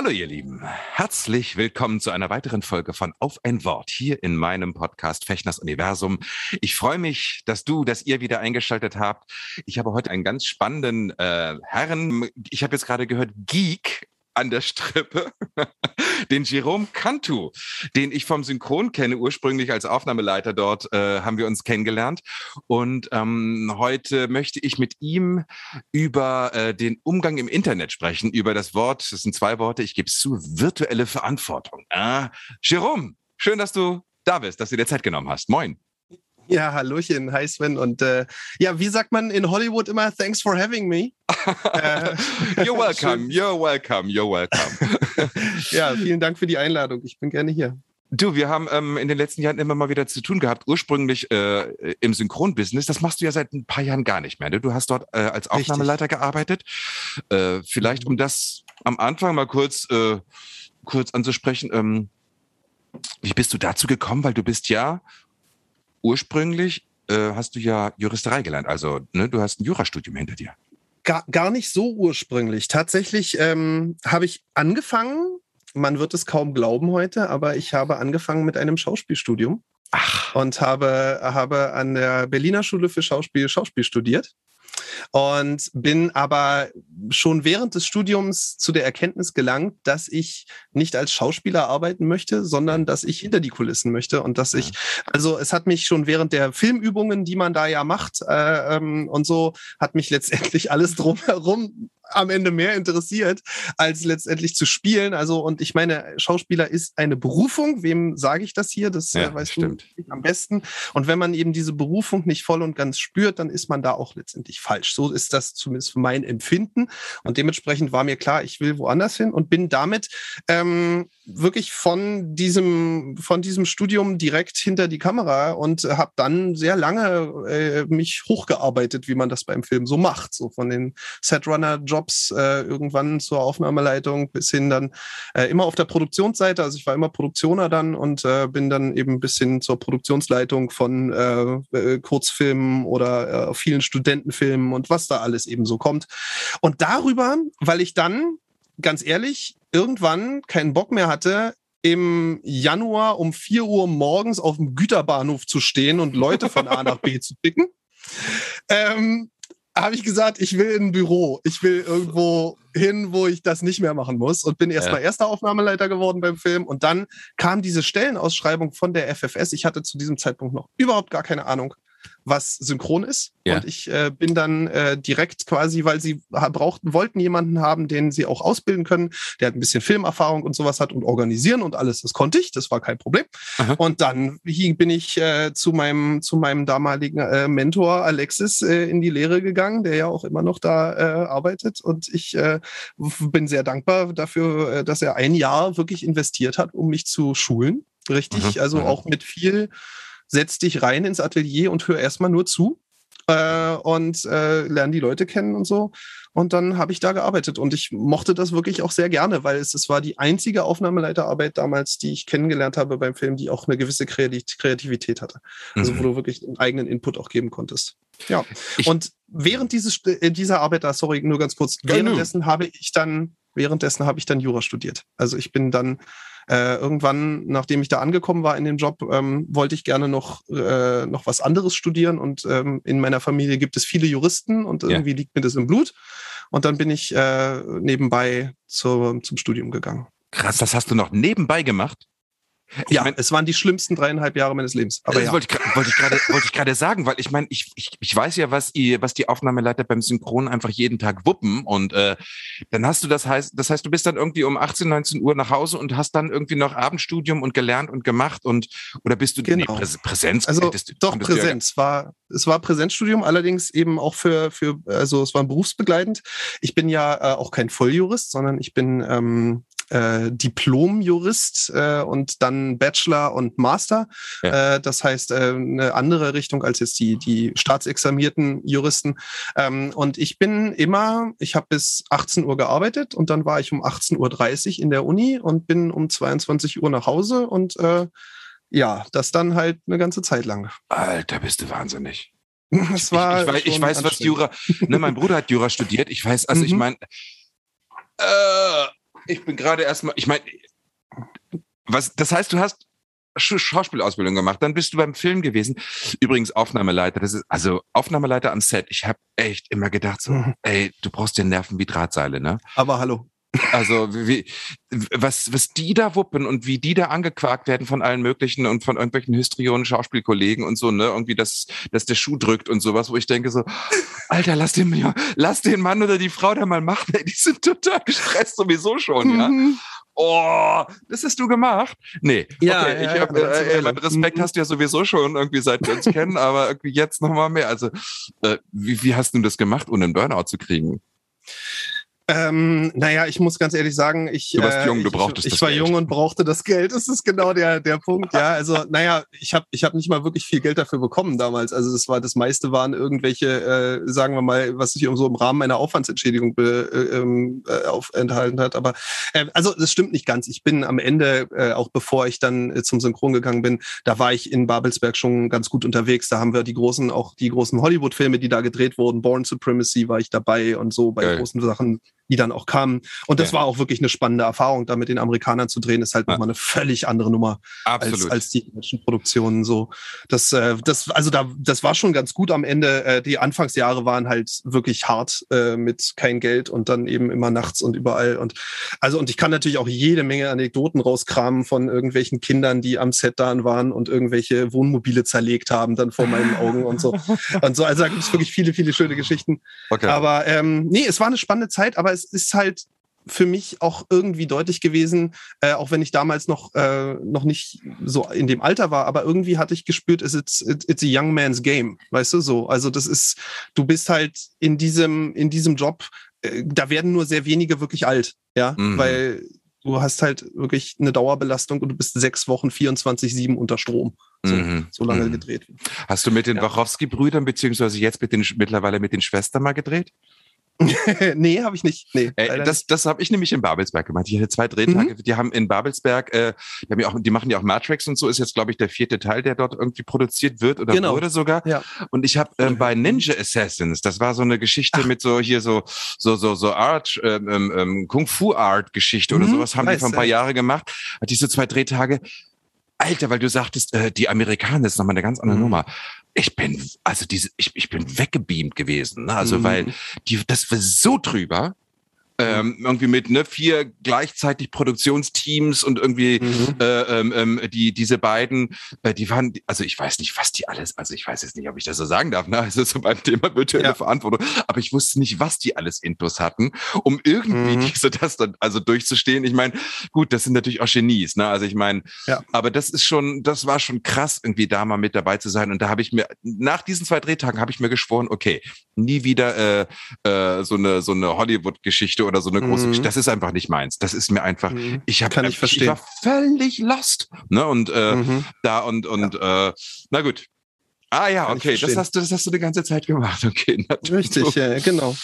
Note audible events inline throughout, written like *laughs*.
Hallo ihr Lieben, herzlich willkommen zu einer weiteren Folge von Auf ein Wort hier in meinem Podcast Fechners Universum. Ich freue mich, dass du, dass ihr wieder eingeschaltet habt. Ich habe heute einen ganz spannenden äh, Herren, ich habe jetzt gerade gehört, Geek an der Strippe, *laughs* den Jerome Cantu, den ich vom Synchron kenne, ursprünglich als Aufnahmeleiter dort äh, haben wir uns kennengelernt. Und ähm, heute möchte ich mit ihm über äh, den Umgang im Internet sprechen, über das Wort, das sind zwei Worte, ich gebe es zu, virtuelle Verantwortung. Äh, Jerome, schön, dass du da bist, dass du dir Zeit genommen hast. Moin. Ja, Hallöchen, hi Sven. Und äh, ja, wie sagt man in Hollywood immer, thanks for having me? *laughs* äh, *laughs* you're welcome, you're welcome, you're *laughs* welcome. ja, vielen Dank für die Einladung. Ich bin gerne hier. Du, wir haben ähm, in den letzten Jahren immer mal wieder zu tun gehabt, ursprünglich äh, im Synchronbusiness. Das machst du ja seit ein paar Jahren gar nicht mehr. Ne? Du hast dort äh, als Aufnahmeleiter Richtig. gearbeitet. Äh, vielleicht, um das am Anfang mal kurz, äh, kurz anzusprechen. Ähm, wie bist du dazu gekommen? Weil du bist ja ursprünglich äh, hast du ja Juristerei gelernt. Also ne, du hast ein Jurastudium hinter dir. Gar, gar nicht so ursprünglich. Tatsächlich ähm, habe ich angefangen, man wird es kaum glauben heute, aber ich habe angefangen mit einem Schauspielstudium. Ach. Und habe, habe an der Berliner Schule für Schauspiel Schauspiel studiert und bin aber schon während des Studiums zu der Erkenntnis gelangt, dass ich nicht als Schauspieler arbeiten möchte, sondern dass ich hinter die Kulissen möchte und dass ich, also es hat mich schon während der Filmübungen, die man da ja macht äh, ähm, und so, hat mich letztendlich *laughs* alles drumherum am Ende mehr interessiert, als letztendlich zu spielen. Also, und ich meine, Schauspieler ist eine Berufung. Wem sage ich das hier? Das äh, ja, stimmt. du am besten. Und wenn man eben diese Berufung nicht voll und ganz spürt, dann ist man da auch letztendlich falsch. So ist das zumindest mein Empfinden. Und dementsprechend war mir klar, ich will woanders hin und bin damit ähm, wirklich von diesem, von diesem Studium direkt hinter die Kamera und habe dann sehr lange äh, mich hochgearbeitet, wie man das beim Film so macht. So von den Setrunner-Jobs Jobs äh, irgendwann zur Aufnahmeleitung bis hin dann äh, immer auf der Produktionsseite. Also ich war immer Produktioner dann und äh, bin dann eben bis hin zur Produktionsleitung von äh, äh Kurzfilmen oder vielen Studentenfilmen und was da alles eben so kommt. Und darüber, weil ich dann ganz ehrlich irgendwann keinen Bock mehr hatte, im Januar um 4 Uhr morgens auf dem Güterbahnhof zu stehen und Leute von A nach B *laughs* zu picken. Ähm, habe ich gesagt, ich will in ein Büro. Ich will irgendwo hin, wo ich das nicht mehr machen muss. Und bin erstmal ja. erster Aufnahmeleiter geworden beim Film. Und dann kam diese Stellenausschreibung von der FFS. Ich hatte zu diesem Zeitpunkt noch überhaupt gar keine Ahnung, was synchron ist. Ja. Und ich äh, bin dann äh, direkt quasi, weil sie brauchten, wollten jemanden haben, den sie auch ausbilden können, der hat ein bisschen Filmerfahrung und sowas hat und organisieren und alles. Das konnte ich, das war kein Problem. Aha. Und dann bin ich äh, zu meinem zu meinem damaligen äh, Mentor Alexis äh, in die Lehre gegangen, der ja auch immer noch da äh, arbeitet. Und ich bin sehr dankbar dafür, dass er ein Jahr wirklich investiert hat, um mich zu schulen. Richtig, Aha. also auch mit viel setz dich rein ins Atelier und hör erstmal nur zu äh, und äh, lerne die Leute kennen und so. Und dann habe ich da gearbeitet und ich mochte das wirklich auch sehr gerne, weil es, es war die einzige Aufnahmeleiterarbeit damals, die ich kennengelernt habe beim Film, die auch eine gewisse Kreativität hatte. Also mhm. wo du wirklich einen eigenen Input auch geben konntest. Ja. Ich und während dieses, äh, dieser Arbeit, da, sorry, nur ganz kurz, währenddessen habe ich dann, währenddessen habe ich dann Jura studiert. Also ich bin dann äh, irgendwann, nachdem ich da angekommen war in dem Job, ähm, wollte ich gerne noch, äh, noch was anderes studieren. Und ähm, in meiner Familie gibt es viele Juristen und irgendwie ja. liegt mir das im Blut. Und dann bin ich äh, nebenbei zur, zum Studium gegangen. Krass, das hast du noch nebenbei gemacht? Ich ja, mein, es waren die schlimmsten dreieinhalb Jahre meines Lebens. Aber das ja. wollte ich, wollte ich gerade wollte ich gerade sagen, weil ich meine, ich, ich, ich weiß ja, was die, was die Aufnahmeleiter beim Synchron einfach jeden Tag wuppen. Und äh, dann hast du das heißt, das heißt, du bist dann irgendwie um 18, 19 Uhr nach Hause und hast dann irgendwie noch Abendstudium und gelernt und gemacht und oder bist du genau. nee, Präsenz? Also doch Präsenz. Ja war, es war Präsenzstudium, allerdings eben auch für, für, also es war berufsbegleitend. Ich bin ja äh, auch kein Volljurist, sondern ich bin ähm, äh, Diplom-Jurist äh, und dann Bachelor und Master. Ja. Äh, das heißt, äh, eine andere Richtung als jetzt die, die staatsexamierten Juristen. Ähm, und ich bin immer, ich habe bis 18 Uhr gearbeitet und dann war ich um 18.30 Uhr in der Uni und bin um 22 Uhr nach Hause und äh, ja, das dann halt eine ganze Zeit lang. Alter, bist du wahnsinnig. *laughs* Das war ich, ich, ich weiß, ich weiß was Jura. Ne, mein Bruder hat Jura studiert. Ich weiß, also mhm. ich meine, äh, ich bin gerade erstmal, ich meine, was, das heißt, du hast Schauspielausbildung gemacht, dann bist du beim Film gewesen. Übrigens Aufnahmeleiter, das ist also Aufnahmeleiter am Set. Ich habe echt immer gedacht so, mhm. ey, du brauchst dir Nerven wie Drahtseile, ne? Aber hallo. Also wie, was, was die da wuppen und wie die da angequakt werden von allen möglichen und von irgendwelchen Histrionen, Schauspielkollegen und so, ne? Irgendwie, dass, dass der Schuh drückt und sowas, wo ich denke so, Alter, lass den, lass den Mann oder die Frau da mal machen, ey, die sind total gestresst sowieso schon, ja. Mhm. Oh, das hast du gemacht? Nee. Ja, okay, ja, ich hab, ja, äh, äh, Respekt mhm. hast du ja sowieso schon irgendwie seit wir uns *laughs* kennen, aber irgendwie jetzt nochmal mehr. Also, äh, wie, wie hast du das gemacht, ohne einen Burnout zu kriegen? Ähm, naja, ich muss ganz ehrlich sagen, ich, du warst äh, jung, du brauchtest ich, ich war Geld. jung und brauchte das Geld. Das ist genau der, der Punkt. Ja, also *laughs* naja, ich habe ich hab nicht mal wirklich viel Geld dafür bekommen damals. Also das war das meiste waren irgendwelche, äh, sagen wir mal, was sich so im Rahmen meiner Aufwandsentschädigung be, äh, ähm, äh, auf, enthalten hat. Aber äh, also das stimmt nicht ganz. Ich bin am Ende, äh, auch bevor ich dann äh, zum Synchron gegangen bin, da war ich in Babelsberg schon ganz gut unterwegs. Da haben wir die großen, auch die großen Hollywood-Filme, die da gedreht wurden, Born Supremacy war ich dabei und so bei Geil. großen Sachen die dann auch kamen. Und das ja. war auch wirklich eine spannende Erfahrung, da mit den Amerikanern zu drehen, ist halt ja. nochmal eine völlig andere Nummer als, als die deutschen Produktionen. So, das, äh, das, also da, das war schon ganz gut am Ende. Äh, die Anfangsjahre waren halt wirklich hart äh, mit kein Geld und dann eben immer nachts und überall. Und also, und ich kann natürlich auch jede Menge Anekdoten rauskramen von irgendwelchen Kindern, die am Set da waren und irgendwelche Wohnmobile zerlegt haben, dann vor meinen Augen und so. *laughs* Und so, also da gibt es wirklich viele, viele schöne Geschichten. Okay. Aber ähm, nee, es war eine spannende Zeit, aber es ist halt für mich auch irgendwie deutlich gewesen, äh, auch wenn ich damals noch, äh, noch nicht so in dem Alter war, aber irgendwie hatte ich gespürt, it's, it's, it's a young man's game, weißt du so. Also das ist, du bist halt in diesem, in diesem Job, äh, da werden nur sehr wenige wirklich alt, ja, mhm. weil du hast halt wirklich eine Dauerbelastung und du bist sechs Wochen 24-7 unter Strom. So, mhm. so lange mhm. gedreht. Hast du mit den ja. Wachowski-Brüdern beziehungsweise jetzt mit den, mittlerweile mit den Schwestern mal gedreht? *laughs* nee, habe ich nicht. Nee, äh, das das habe ich nämlich in Babelsberg gemacht. Ich hatte zwei Drehtage. Mhm. Die haben in Babelsberg, äh, die, haben ja auch, die machen ja auch Matrix und so. Ist jetzt, glaube ich, der vierte Teil, der dort irgendwie produziert wird oder genau. wurde sogar. Ja. Und ich habe ähm, bei Ninja Assassins, das war so eine Geschichte Ach. mit so hier so so so so Art, ähm, ähm, ähm Kung Fu Art Geschichte mhm. oder sowas haben nice, die vor ein paar ja. Jahre gemacht. Hatte ich so zwei Drehtage. Alter, weil du sagtest, äh, die Amerikaner ist nochmal eine ganz andere mhm. Nummer ich bin, also diese, ich, ich bin weggebeamt gewesen. Ne? Also, mhm. weil die, das war so drüber ähm, irgendwie mit ne, vier gleichzeitig Produktionsteams und irgendwie mhm. äh, ähm, ähm, die diese beiden, äh, die waren, also ich weiß nicht, was die alles, also ich weiß jetzt nicht, ob ich das so sagen darf, ne? Also so beim Thema virtuelle ja. Verantwortung, aber ich wusste nicht, was die alles Intus hatten, um irgendwie mhm. diese das dann also durchzustehen. Ich meine, gut, das sind natürlich auch Genies, ne? Also ich meine, ja. aber das ist schon, das war schon krass, irgendwie da mal mit dabei zu sein. Und da habe ich mir nach diesen zwei Drehtagen habe ich mir geschworen, okay, nie wieder äh, äh, so eine so eine Hollywood-Geschichte oder so eine große mhm. Das ist einfach nicht meins. Das ist mir einfach, mhm. ich habe ich, ich, war völlig lost. Ne? Und äh, mhm. da und, und ja. äh, na gut. Ah ja, okay, das hast du, das hast du die ganze Zeit gemacht. *laughs* Okay, natürlich. Richtig, ja, genau.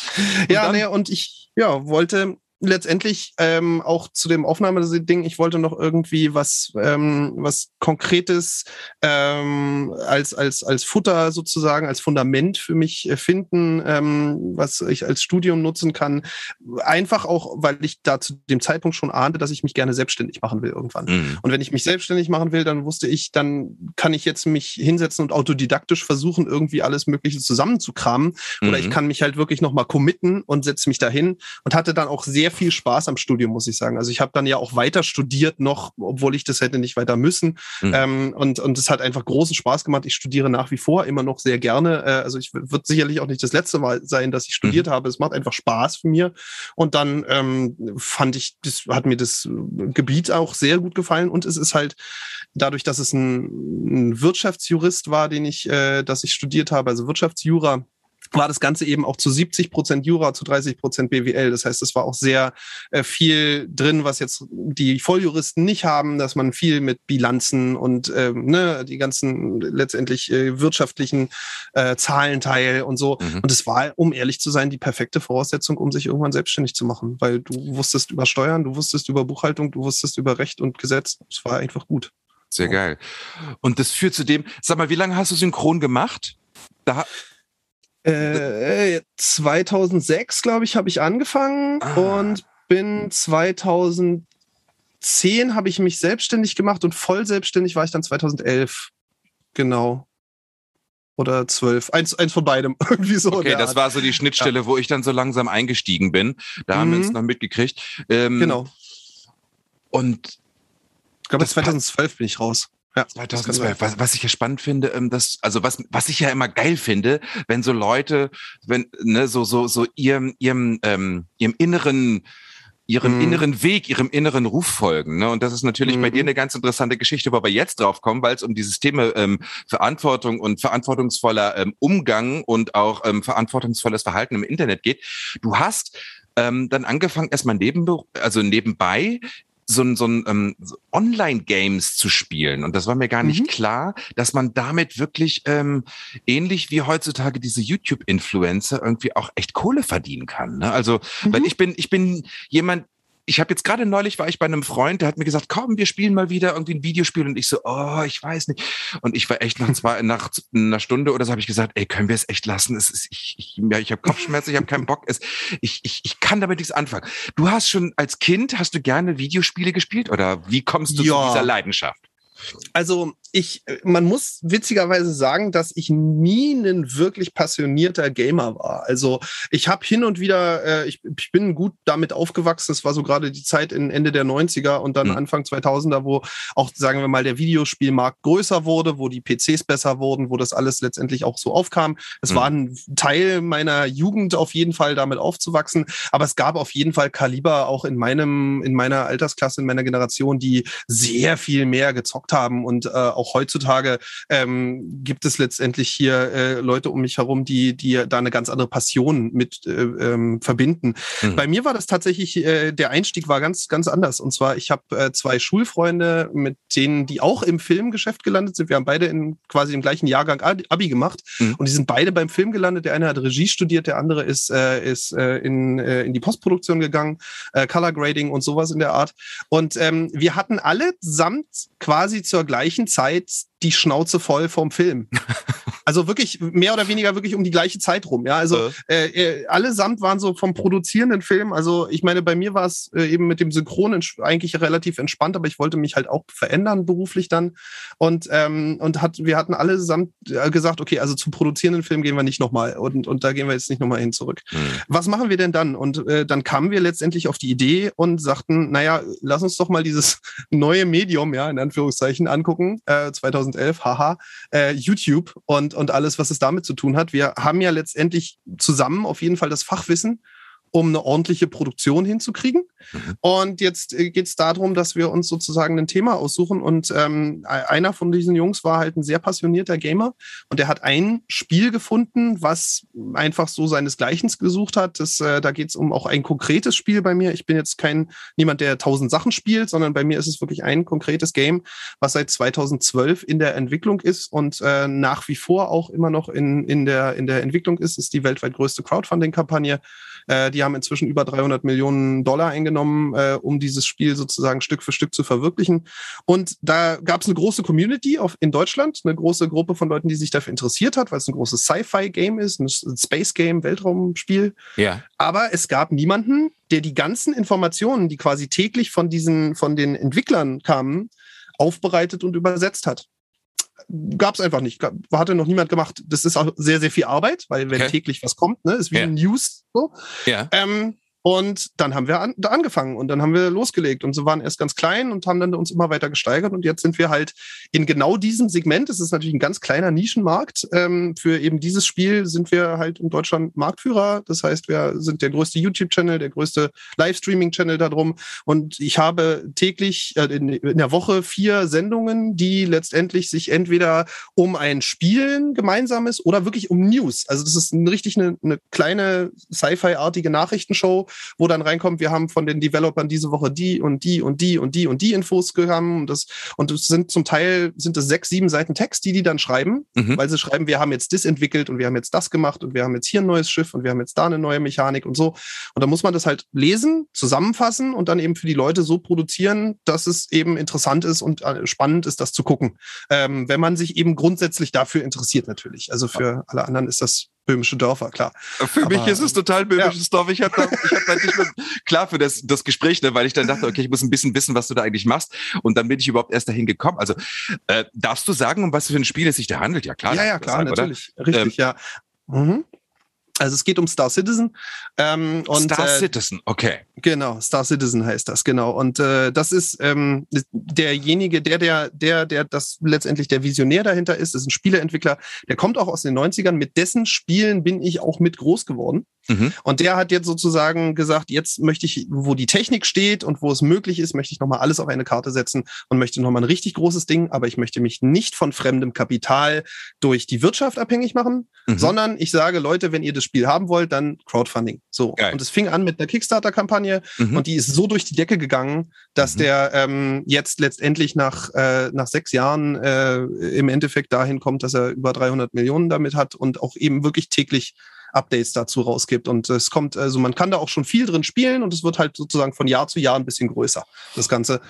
Ja, und, dann, und ich ja, wollte letztendlich ähm, auch zu dem Aufnahmeding, ich wollte noch irgendwie was, ähm, was Konkretes ähm, als, als, als Futter sozusagen, als Fundament für mich äh, finden, ähm, was ich als Studium nutzen kann. Einfach auch, weil ich da zu dem Zeitpunkt schon ahnte, dass ich mich gerne selbstständig machen will irgendwann. Mhm. Und wenn ich mich selbstständig machen will, dann wusste ich, dann kann ich jetzt mich hinsetzen und autodidaktisch versuchen, irgendwie alles Mögliche zusammenzukramen. Mhm. Oder ich mhm. kann mich halt wirklich nochmal committen und setze mich dahin und hatte dann auch sehr sehr viel Spaß am Studium, muss ich sagen. Also ich habe dann ja auch weiter studiert noch, obwohl ich das hätte nicht weiter müssen. Mhm. Ähm, und und es hat einfach großen Spaß gemacht. Ich studiere nach wie vor immer noch sehr gerne. Äh, also ich wird sicherlich auch nicht das letzte Mal sein, dass ich studiert mhm. habe. Es macht einfach Spaß für mir. Und dann ähm, fand ich, das hat mir das Gebiet auch sehr gut gefallen. Und es ist halt dadurch, dass es ein, ein Wirtschaftsjurist war, den ich, äh, dass ich studiert habe, also Wirtschaftsjura, war das Ganze eben auch zu 70 Prozent Jura, zu 30 Prozent BWL. Das heißt, es war auch sehr äh, viel drin, was jetzt die Volljuristen nicht haben, dass man viel mit Bilanzen und ähm, ne, die ganzen letztendlich äh, wirtschaftlichen äh, Zahlenteil und so. Mhm. Und es war, um ehrlich zu sein, die perfekte Voraussetzung, um sich irgendwann selbstständig zu machen, weil du wusstest über Steuern, du wusstest über Buchhaltung, du wusstest über Recht und Gesetz. Es war einfach gut. Sehr geil. Und das führt zu dem, sag mal, wie lange hast du synchron gemacht? Da äh, 2006, glaube ich, habe ich angefangen ah. und bin 2010 habe ich mich selbstständig gemacht und voll selbstständig war ich dann 2011. Genau. Oder 12. Eins, eins von beidem. *laughs* Irgendwie so. Okay, das Art. war so die Schnittstelle, ja. wo ich dann so langsam eingestiegen bin. Da mhm. haben wir uns mhm. noch mitgekriegt. Ähm, genau. Und ich glaube, 2012 bin ich raus. Ja, 2012. Was, was ich ja spannend finde, ähm, das, also was, was ich ja immer geil finde, wenn so Leute, wenn, ne, so, so, so ihrem, ihrem, ähm, ihrem inneren, ihrem mhm. inneren Weg, ihrem inneren Ruf folgen. Ne? Und das ist natürlich mhm. bei dir mhm. eine ganz interessante Geschichte, wo wir jetzt drauf kommen, weil es um dieses Thema ähm, Verantwortung und verantwortungsvoller ähm, Umgang und auch ähm, verantwortungsvolles Verhalten im Internet geht. Du hast ähm, dann angefangen, erstmal neben, also nebenbei so ein, so ein ähm, Online-Games zu spielen. Und das war mir gar nicht mhm. klar, dass man damit wirklich ähm, ähnlich wie heutzutage diese YouTube-Influencer irgendwie auch echt Kohle verdienen kann. Ne? Also, mhm. weil ich bin, ich bin jemand, ich habe jetzt gerade neulich war ich bei einem Freund, der hat mir gesagt, komm, wir spielen mal wieder irgendwie ein Videospiel und ich so, oh, ich weiß nicht. Und ich war echt nach *laughs* zwei, nach einer Stunde oder so habe ich gesagt, ey, können wir es echt lassen? Es ist, ich, ich, ja, ich habe Kopfschmerzen, ich habe keinen Bock. Es, ich, ich, ich kann damit nichts anfangen. Du hast schon als Kind, hast du gerne Videospiele gespielt oder wie kommst du ja. zu dieser Leidenschaft? Also ich, man muss witzigerweise sagen, dass ich nie ein wirklich passionierter Gamer war. Also ich habe hin und wieder, äh, ich, ich, bin gut damit aufgewachsen. Es war so gerade die Zeit in Ende der 90er und dann mhm. Anfang 2000er, wo auch, sagen wir mal, der Videospielmarkt größer wurde, wo die PCs besser wurden, wo das alles letztendlich auch so aufkam. Es mhm. war ein Teil meiner Jugend auf jeden Fall damit aufzuwachsen. Aber es gab auf jeden Fall Kaliber auch in meinem, in meiner Altersklasse, in meiner Generation, die sehr viel mehr gezockt haben und äh, auch auch heutzutage ähm, gibt es letztendlich hier äh, Leute um mich herum, die, die da eine ganz andere Passion mit äh, ähm, verbinden. Mhm. Bei mir war das tatsächlich, äh, der Einstieg war ganz, ganz anders. Und zwar, ich habe äh, zwei Schulfreunde, mit denen, die auch im Filmgeschäft gelandet sind. Wir haben beide in quasi im gleichen Jahrgang Abi gemacht mhm. und die sind beide beim Film gelandet. Der eine hat Regie studiert, der andere ist, äh, ist äh, in, äh, in die Postproduktion gegangen, äh, Color Grading und sowas in der Art. Und ähm, wir hatten allesamt quasi zur gleichen Zeit Zeit die Schnauze voll vom Film. *laughs* Also wirklich mehr oder weniger wirklich um die gleiche Zeit rum. Ja, also äh, äh, allesamt waren so vom produzierenden Film. Also ich meine, bei mir war es äh, eben mit dem Synchron eigentlich relativ entspannt, aber ich wollte mich halt auch verändern beruflich dann und ähm, und hat wir hatten allesamt äh, gesagt, okay, also zum produzierenden Film gehen wir nicht nochmal und und da gehen wir jetzt nicht nochmal hin zurück. Mhm. Was machen wir denn dann? Und äh, dann kamen wir letztendlich auf die Idee und sagten, naja, lass uns doch mal dieses *laughs* neue Medium, ja in Anführungszeichen angucken. Äh, 2011, haha, äh, YouTube und und, alles, was es damit zu tun hat. Wir haben ja letztendlich zusammen auf jeden Fall das Fachwissen um eine ordentliche Produktion hinzukriegen. Mhm. Und jetzt äh, geht es darum, dass wir uns sozusagen ein Thema aussuchen. Und ähm, einer von diesen Jungs war halt ein sehr passionierter Gamer und der hat ein Spiel gefunden, was einfach so seinesgleichen gesucht hat. Das, äh, da geht es um auch ein konkretes Spiel bei mir. Ich bin jetzt kein niemand, der tausend Sachen spielt, sondern bei mir ist es wirklich ein konkretes Game, was seit 2012 in der Entwicklung ist und äh, nach wie vor auch immer noch in, in, der, in der Entwicklung ist. Das ist die weltweit größte Crowdfunding-Kampagne. Äh, die haben inzwischen über 300 Millionen Dollar eingenommen, äh, um dieses Spiel sozusagen Stück für Stück zu verwirklichen. Und da gab es eine große Community auf, in Deutschland, eine große Gruppe von Leuten, die sich dafür interessiert hat, weil es ein großes Sci-Fi-Game ist, ein Space-Game, Weltraumspiel. Ja. Aber es gab niemanden, der die ganzen Informationen, die quasi täglich von diesen, von den Entwicklern kamen, aufbereitet und übersetzt hat gab es einfach nicht. Hatte noch niemand gemacht. Das ist auch sehr, sehr viel Arbeit, weil wenn okay. täglich was kommt, ne, ist wie ja. News so. Ja. Ähm, Und dann haben wir an, da angefangen und dann haben wir losgelegt und so waren erst ganz klein und haben dann uns immer weiter gesteigert und jetzt sind wir halt in genau diesem Segment. Es ist natürlich ein ganz kleiner Nischenmarkt. Ähm, für eben dieses Spiel sind wir halt in Deutschland Marktführer. Das heißt, wir sind der größte YouTube-Channel, der größte Livestreaming-Channel darum. Und ich habe täglich äh, in, in der Woche vier Sendungen, die letztendlich sich entweder um ein Spielen gemeinsames oder wirklich um News. Also das ist ein, richtig eine, eine kleine Sci-Fi-artige Nachrichtenshow, wo dann reinkommt, wir haben von den Developern diese Woche die und die und die und die und die Infos gehabt. Und das, und das sind zum Teil sind es sechs, sieben Seiten Text, die die dann schreiben, mhm. weil sie schreiben, wir haben jetzt das entwickelt und wir haben jetzt das gemacht und wir haben jetzt hier ein neues Schiff und wir haben jetzt da eine neue Mechanik und so. Und da muss man das halt lesen, zusammenfassen und dann eben für die Leute so produzieren, dass es eben interessant ist und äh, spannend ist, das zu gucken. Ähm, wenn man sich eben grundsätzlich dafür interessiert natürlich. Also für alle anderen ist das böhmische Dörfer, klar. Für Aber, mich ist es total böhmisches ja. Dorf. Ich habe ich hab halt nicht mehr, *laughs* klar für das, das Gespräch, ne, weil ich dann dachte, okay, ich muss ein bisschen wissen, was du da eigentlich machst. Und dann bin ich überhaupt erst dahin gekommen. Also äh, darfst du sagen, um was für ein Spiel es sich da handelt? Ja, klar. Ja, ja, klar, sagen, natürlich. Oder? Richtig, ähm, ja. Mhm. Also es geht um Star Citizen. Ähm, und, Star äh, Citizen, okay. Genau, Star Citizen heißt das, genau. Und äh, das ist ähm, derjenige, der, der, der, der das letztendlich der Visionär dahinter ist, ist ein Spieleentwickler, der kommt auch aus den 90ern. Mit dessen Spielen bin ich auch mit groß geworden. Mhm. Und der hat jetzt sozusagen gesagt, jetzt möchte ich, wo die Technik steht und wo es möglich ist, möchte ich nochmal alles auf eine Karte setzen und möchte nochmal ein richtig großes Ding, aber ich möchte mich nicht von fremdem Kapital durch die Wirtschaft abhängig machen, mhm. sondern ich sage, Leute, wenn ihr das Spiel haben wollt, dann Crowdfunding. So. Geil. Und es fing an mit einer Kickstarter-Kampagne mhm. und die ist so durch die Decke gegangen, dass mhm. der ähm, jetzt letztendlich nach, äh, nach sechs Jahren äh, im Endeffekt dahin kommt, dass er über 300 Millionen damit hat und auch eben wirklich täglich Updates dazu rausgibt. Und es kommt, also man kann da auch schon viel drin spielen und es wird halt sozusagen von Jahr zu Jahr ein bisschen größer, das Ganze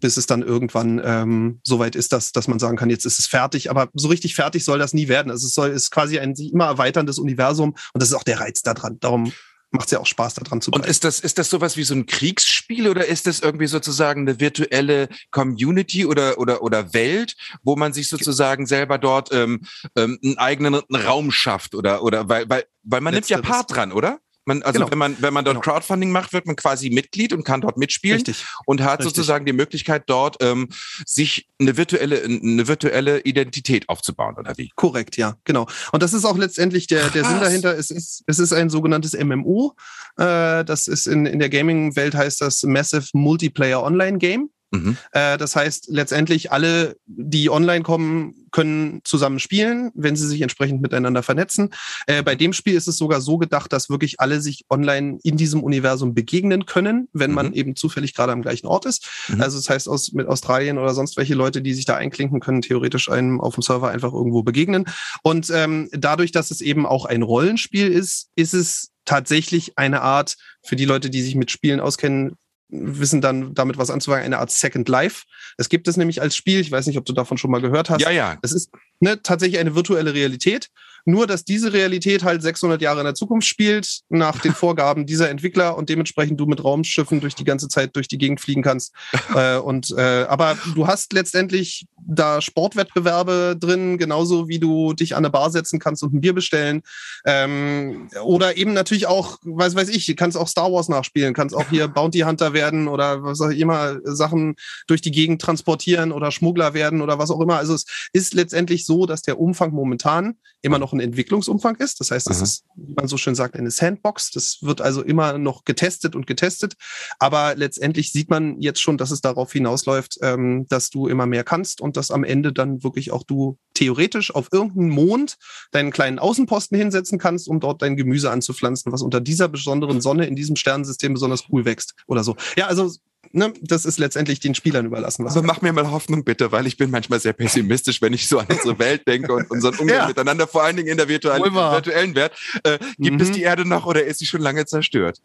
bis es dann irgendwann ähm, so weit ist, dass, dass man sagen kann, jetzt ist es fertig. Aber so richtig fertig soll das nie werden. Also es soll ist quasi ein sich immer erweiterndes Universum und das ist auch der Reiz daran. Darum macht es ja auch Spaß, daran zu bleiben. Und ist das, ist das sowas wie so ein Kriegsspiel oder ist das irgendwie sozusagen eine virtuelle Community oder, oder, oder Welt, wo man sich sozusagen selber dort ähm, ähm, einen eigenen Raum schafft oder, oder weil, weil, weil man Letzte, nimmt ja Part dran, oder? Man, also genau. wenn man, wenn man dort genau. Crowdfunding macht, wird man quasi Mitglied und kann dort mitspielen Richtig. und hat Richtig. sozusagen die Möglichkeit, dort ähm, sich eine virtuelle, eine virtuelle Identität aufzubauen, oder wie? Korrekt, ja, genau. Und das ist auch letztendlich der, der Sinn dahinter. Es ist, es ist ein sogenanntes MMO. Äh, das ist in, in der Gaming-Welt heißt das Massive Multiplayer Online Game. Mhm. Äh, das heißt, letztendlich alle, die online kommen, können zusammen spielen, wenn sie sich entsprechend miteinander vernetzen. Äh, bei dem Spiel ist es sogar so gedacht, dass wirklich alle sich online in diesem Universum begegnen können, wenn mhm. man eben zufällig gerade am gleichen Ort ist. Mhm. Also das heißt, aus, mit Australien oder sonst welche Leute, die sich da einklinken, können theoretisch einem auf dem Server einfach irgendwo begegnen. Und ähm, dadurch, dass es eben auch ein Rollenspiel ist, ist es tatsächlich eine Art, für die Leute, die sich mit Spielen auskennen, wissen dann damit was anzufangen, eine Art Second Life. Es gibt es nämlich als Spiel, ich weiß nicht, ob du davon schon mal gehört hast. Ja, ja. Es ist ne, tatsächlich eine virtuelle Realität. Nur, dass diese Realität halt 600 Jahre in der Zukunft spielt, nach den *laughs* Vorgaben dieser Entwickler und dementsprechend du mit Raumschiffen durch die ganze Zeit durch die Gegend fliegen kannst. *laughs* äh, und äh, aber du hast letztendlich da Sportwettbewerbe drin, genauso wie du dich an eine Bar setzen kannst und ein Bier bestellen. Ähm, oder eben natürlich auch, weiß weiß ich, kannst auch Star Wars nachspielen, kannst auch hier *laughs* Bounty Hunter werden oder was auch immer, Sachen durch die Gegend transportieren oder Schmuggler werden oder was auch immer. Also es ist letztendlich so, dass der Umfang momentan immer noch ein Entwicklungsumfang ist. Das heißt, das Aha. ist, wie man so schön sagt, eine Sandbox. Das wird also immer noch getestet und getestet. Aber letztendlich sieht man jetzt schon, dass es darauf hinausläuft, ähm, dass du immer mehr kannst und dass am Ende dann wirklich auch du theoretisch auf irgendeinen Mond deinen kleinen Außenposten hinsetzen kannst, um dort dein Gemüse anzupflanzen, was unter dieser besonderen Sonne in diesem Sternensystem besonders cool wächst oder so. Ja, also ne, das ist letztendlich den Spielern überlassen. Aber mach mir mal Hoffnung bitte, weil ich bin manchmal sehr pessimistisch, wenn ich so an unsere Welt denke und unseren Umgang ja. miteinander, vor allen Dingen in der virtuellen, virtuellen Welt. Äh, gibt mhm. es die Erde noch oder ist sie schon lange zerstört?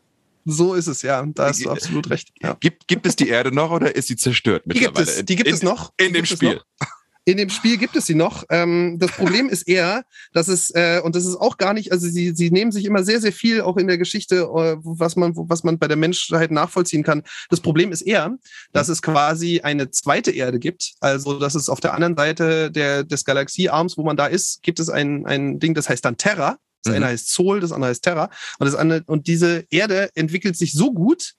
So ist es, ja. Da hast du absolut recht. Ja. Gibt, gibt es die Erde noch oder ist sie zerstört mittlerweile? Die gibt es, die gibt in, es noch. In, in dem Spiel. In dem Spiel gibt es sie noch. Ähm, das Problem ist eher, dass es, äh, und das ist auch gar nicht, also sie, sie nehmen sich immer sehr, sehr viel auch in der Geschichte, äh, was, man, was man bei der Menschheit nachvollziehen kann. Das Problem ist eher, dass es quasi eine zweite Erde gibt. Also, dass es auf der anderen Seite der, des Galaxiearms, wo man da ist, gibt es ein, ein Ding, das heißt dann Terra. Das mhm. eine heißt Sol, das andere heißt Terra. Und, das andere, und diese Erde entwickelt sich so gut,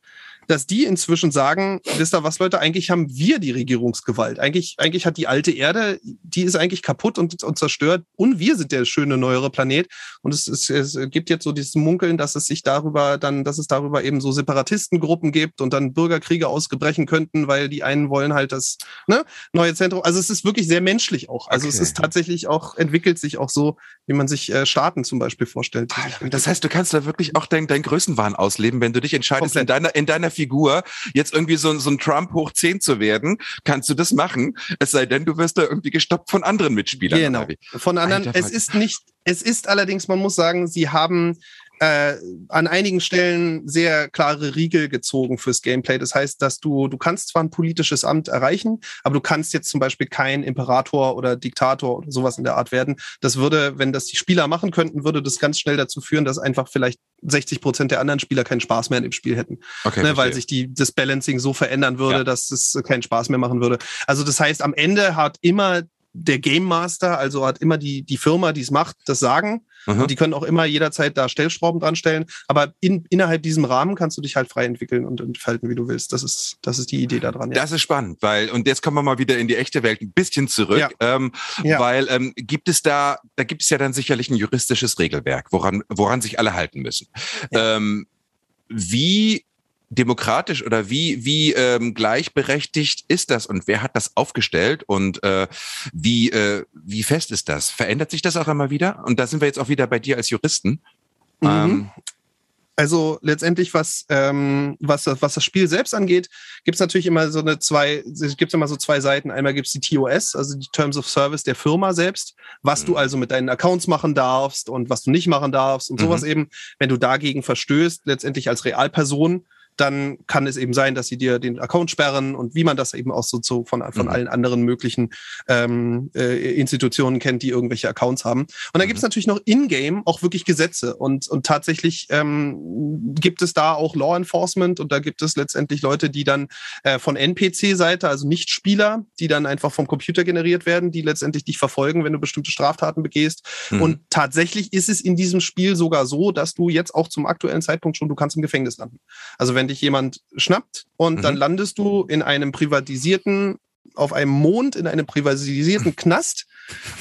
dass die inzwischen sagen, wisst ihr was, Leute, eigentlich haben wir die Regierungsgewalt. Eigentlich, eigentlich hat die alte Erde, die ist eigentlich kaputt und, und zerstört und wir sind der schöne neuere Planet. Und es, es, es gibt jetzt so dieses Munkeln, dass es sich darüber dann, dass es darüber eben so Separatistengruppen gibt und dann Bürgerkriege ausgebrechen könnten, weil die einen wollen halt das ne, neue Zentrum. Also es ist wirklich sehr menschlich auch. Also okay. es ist tatsächlich auch, entwickelt sich auch so, wie man sich äh, Staaten zum Beispiel vorstellt. Das heißt, du kannst da wirklich auch deinen dein Größenwahn ausleben, wenn du dich entscheidest, in deiner, in deiner Figur jetzt irgendwie so, so ein Trump hoch 10 zu werden, kannst du das machen. Es sei denn, du wirst da irgendwie gestoppt von anderen Mitspielern. Genau. Von anderen. Alter, es ist nicht, es ist allerdings, man muss sagen, sie haben äh, an einigen Stellen sehr klare Riegel gezogen fürs Gameplay. Das heißt, dass du, du kannst zwar ein politisches Amt erreichen, aber du kannst jetzt zum Beispiel kein Imperator oder Diktator oder sowas in der Art werden. Das würde, wenn das die Spieler machen könnten, würde das ganz schnell dazu führen, dass einfach vielleicht 60 Prozent der anderen Spieler keinen Spaß mehr dem Spiel hätten. Okay, ne, weil sich die, das Balancing so verändern würde, ja. dass es keinen Spaß mehr machen würde. Also das heißt, am Ende hat immer der Game Master, also hat immer die, die Firma, die es macht, das Sagen. Mhm. Und die können auch immer jederzeit da Stellschrauben dran stellen. Aber in, innerhalb diesem Rahmen kannst du dich halt frei entwickeln und entfalten, wie du willst. Das ist, das ist die Idee daran. Ja. Das ist spannend, weil, und jetzt kommen wir mal wieder in die echte Welt ein bisschen zurück, ja. Ähm, ja. weil ähm, gibt es da, da gibt es ja dann sicherlich ein juristisches Regelwerk, woran, woran sich alle halten müssen. Ähm, wie demokratisch oder wie, wie ähm, gleichberechtigt ist das und wer hat das aufgestellt und äh, wie, äh, wie fest ist das? Verändert sich das auch immer wieder? Und da sind wir jetzt auch wieder bei dir als Juristen. Mhm. Ähm, also letztendlich, was, ähm, was, was das Spiel selbst angeht, gibt es natürlich immer so eine zwei, gibt immer so zwei Seiten. Einmal gibt es die TOS, also die Terms of Service der Firma selbst, was mhm. du also mit deinen Accounts machen darfst und was du nicht machen darfst und mhm. sowas eben. Wenn du dagegen verstößt, letztendlich als Realperson, dann kann es eben sein, dass sie dir den Account sperren und wie man das eben auch so zu, von, von mhm. allen anderen möglichen ähm, äh, Institutionen kennt, die irgendwelche Accounts haben. Und dann mhm. gibt es natürlich noch in-game auch wirklich Gesetze und, und tatsächlich ähm, gibt es da auch Law Enforcement und da gibt es letztendlich Leute, die dann äh, von NPC-Seite, also nicht Spieler, die dann einfach vom Computer generiert werden, die letztendlich dich verfolgen, wenn du bestimmte Straftaten begehst. Mhm. Und tatsächlich ist es in diesem Spiel sogar so, dass du jetzt auch zum aktuellen Zeitpunkt schon, du kannst im Gefängnis landen. Also wenn wenn dich jemand schnappt und mhm. dann landest du in einem privatisierten auf einem Mond in einem privatisierten *clears throat* Knast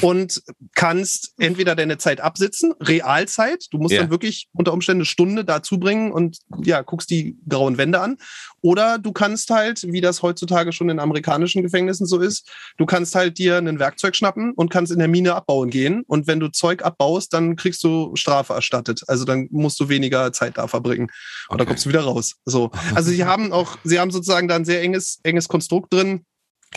und kannst entweder deine Zeit absitzen, Realzeit, du musst ja. dann wirklich unter Umständen eine Stunde dazu bringen und ja, guckst die grauen Wände an. Oder du kannst halt, wie das heutzutage schon in amerikanischen Gefängnissen so ist, du kannst halt dir ein Werkzeug schnappen und kannst in der Mine abbauen gehen. Und wenn du Zeug abbaust, dann kriegst du Strafe erstattet. Also dann musst du weniger Zeit da verbringen. Und okay. dann kommst du wieder raus. So. Also sie haben auch, sie haben sozusagen da ein sehr enges, enges Konstrukt drin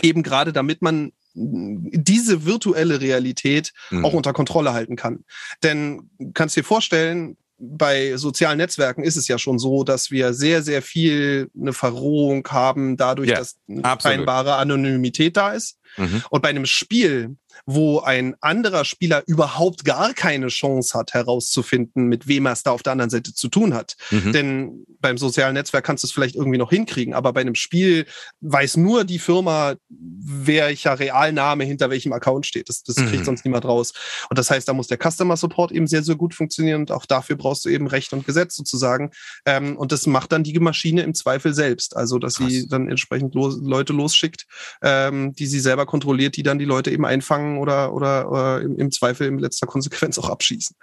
eben gerade damit man diese virtuelle Realität mhm. auch unter Kontrolle halten kann. Denn kannst dir vorstellen, bei sozialen Netzwerken ist es ja schon so, dass wir sehr, sehr viel eine Verrohung haben, dadurch, ja, dass scheinbare Anonymität da ist. Mhm. Und bei einem Spiel wo ein anderer Spieler überhaupt gar keine Chance hat, herauszufinden, mit wem er es da auf der anderen Seite zu tun hat. Mhm. Denn beim sozialen Netzwerk kannst du es vielleicht irgendwie noch hinkriegen, aber bei einem Spiel weiß nur die Firma, welcher Realname hinter welchem Account steht. Das, das mhm. kriegt sonst niemand raus. Und das heißt, da muss der Customer Support eben sehr, sehr gut funktionieren und auch dafür brauchst du eben Recht und Gesetz sozusagen. Ähm, und das macht dann die Maschine im Zweifel selbst. Also, dass Krass. sie dann entsprechend los, Leute losschickt, ähm, die sie selber kontrolliert, die dann die Leute eben einfangen fangen oder, oder, oder im, im, Zweifel in letzter Konsequenz auch abschießen.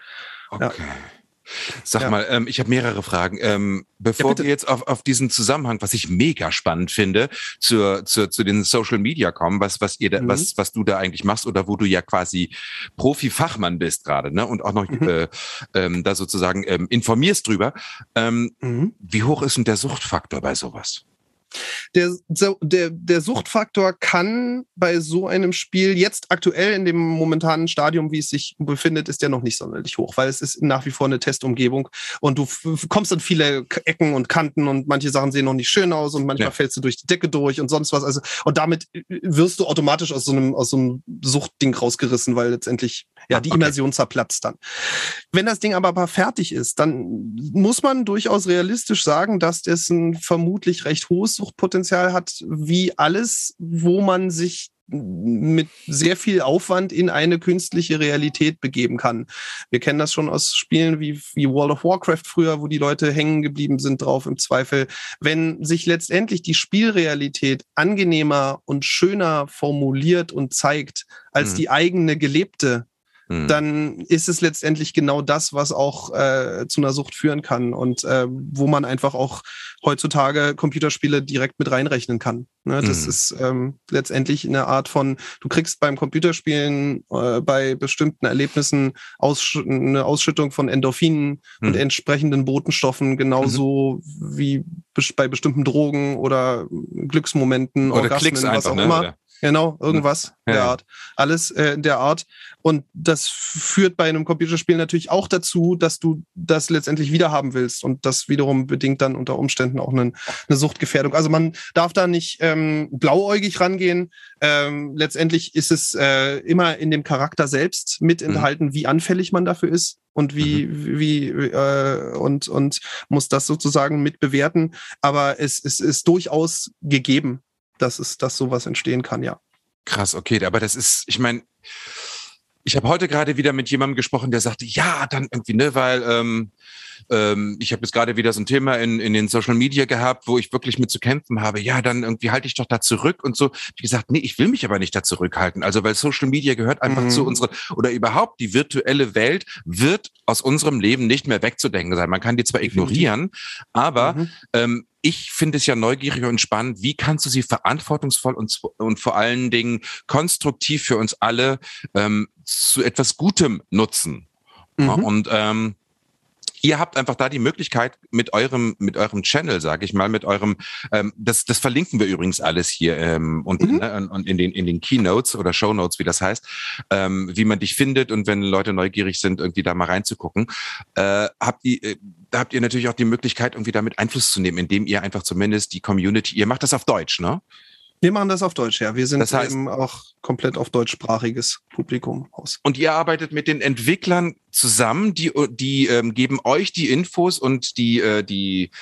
Okay. Ja. Sag ja. mal, ähm, ich habe mehrere Fragen. Ähm, bevor ja, wir jetzt auf, auf diesen Zusammenhang, was ich mega spannend finde, zur, zur, zu den Social Media kommen, was, was ihr da, mhm. was, was du da eigentlich machst oder wo du ja quasi Profi-Fachmann bist gerade, ne? Und auch noch mhm. äh, ähm, da sozusagen ähm, informierst drüber. Ähm, mhm. Wie hoch ist denn der Suchtfaktor bei sowas? Der, der, der Suchtfaktor kann bei so einem Spiel jetzt aktuell in dem momentanen Stadium, wie es sich befindet, ist der noch nicht sonderlich hoch, weil es ist nach wie vor eine Testumgebung und du kommst an viele Ecken und Kanten und manche Sachen sehen noch nicht schön aus und manchmal ja. fällst du durch die Decke durch und sonst was. Also, und damit wirst du automatisch aus so einem, aus so einem Suchtding rausgerissen, weil letztendlich ja die okay. Immersion zerplatzt dann. Wenn das Ding aber fertig ist, dann muss man durchaus realistisch sagen, dass das ein vermutlich recht hohes Suchtpotenzial hat, wie alles, wo man sich mit sehr viel Aufwand in eine künstliche Realität begeben kann. Wir kennen das schon aus Spielen wie, wie World of Warcraft früher, wo die Leute hängen geblieben sind drauf im Zweifel. Wenn sich letztendlich die Spielrealität angenehmer und schöner formuliert und zeigt als mhm. die eigene gelebte, hm. dann ist es letztendlich genau das, was auch äh, zu einer Sucht führen kann und äh, wo man einfach auch heutzutage Computerspiele direkt mit reinrechnen kann. Ne? Das mhm. ist ähm, letztendlich eine Art von, du kriegst beim Computerspielen äh, bei bestimmten Erlebnissen Aussch eine Ausschüttung von Endorphinen mhm. und entsprechenden Botenstoffen, genauso mhm. wie bei bestimmten Drogen oder Glücksmomenten, oder Orgasmen, Klicks was einfach, auch ne? immer. Oder? Genau, irgendwas ja. der Art. Alles äh, der Art. Und das führt bei einem Computerspiel natürlich auch dazu, dass du das letztendlich wiederhaben willst. Und das wiederum bedingt dann unter Umständen auch eine, eine Suchtgefährdung. Also man darf da nicht ähm, blauäugig rangehen. Ähm, letztendlich ist es äh, immer in dem Charakter selbst mit mhm. enthalten, mhm. wie anfällig man dafür ist und wie mhm. wie äh, und und muss das sozusagen mit bewerten. Aber es, es ist durchaus gegeben, dass es, dass sowas entstehen kann, ja. Krass, okay, aber das ist, ich meine, ich habe heute gerade wieder mit jemandem gesprochen, der sagte, ja, dann irgendwie, ne, weil ähm, ähm, ich habe jetzt gerade wieder so ein Thema in, in den Social Media gehabt, wo ich wirklich mit zu kämpfen habe. Ja, dann irgendwie halte ich doch da zurück und so. Wie gesagt, nee, ich will mich aber nicht da zurückhalten. Also weil Social Media gehört einfach mhm. zu unserer oder überhaupt die virtuelle Welt wird aus unserem Leben nicht mehr wegzudenken sein. Man kann die zwar ignorieren, aber mhm. ähm, ich finde es ja neugierig und spannend, wie kannst du sie verantwortungsvoll und, und vor allen Dingen konstruktiv für uns alle ähm, zu etwas Gutem nutzen. Mhm. Und ähm, ihr habt einfach da die Möglichkeit mit eurem mit eurem Channel, sage ich mal, mit eurem ähm, das das verlinken wir übrigens alles hier ähm, und, mhm. ne, und in den in den Keynotes oder Show Notes, wie das heißt, ähm, wie man dich findet und wenn Leute neugierig sind, irgendwie da mal reinzugucken, äh, habt ihr äh, da habt ihr natürlich auch die Möglichkeit, irgendwie damit Einfluss zu nehmen, indem ihr einfach zumindest die Community, ihr macht das auf Deutsch, ne? Wir machen das auf Deutsch, ja. Wir sind das heißt, eben auch komplett auf deutschsprachiges Publikum aus. Und ihr arbeitet mit den Entwicklern zusammen, die, die ähm, geben euch die Infos und die, äh, die,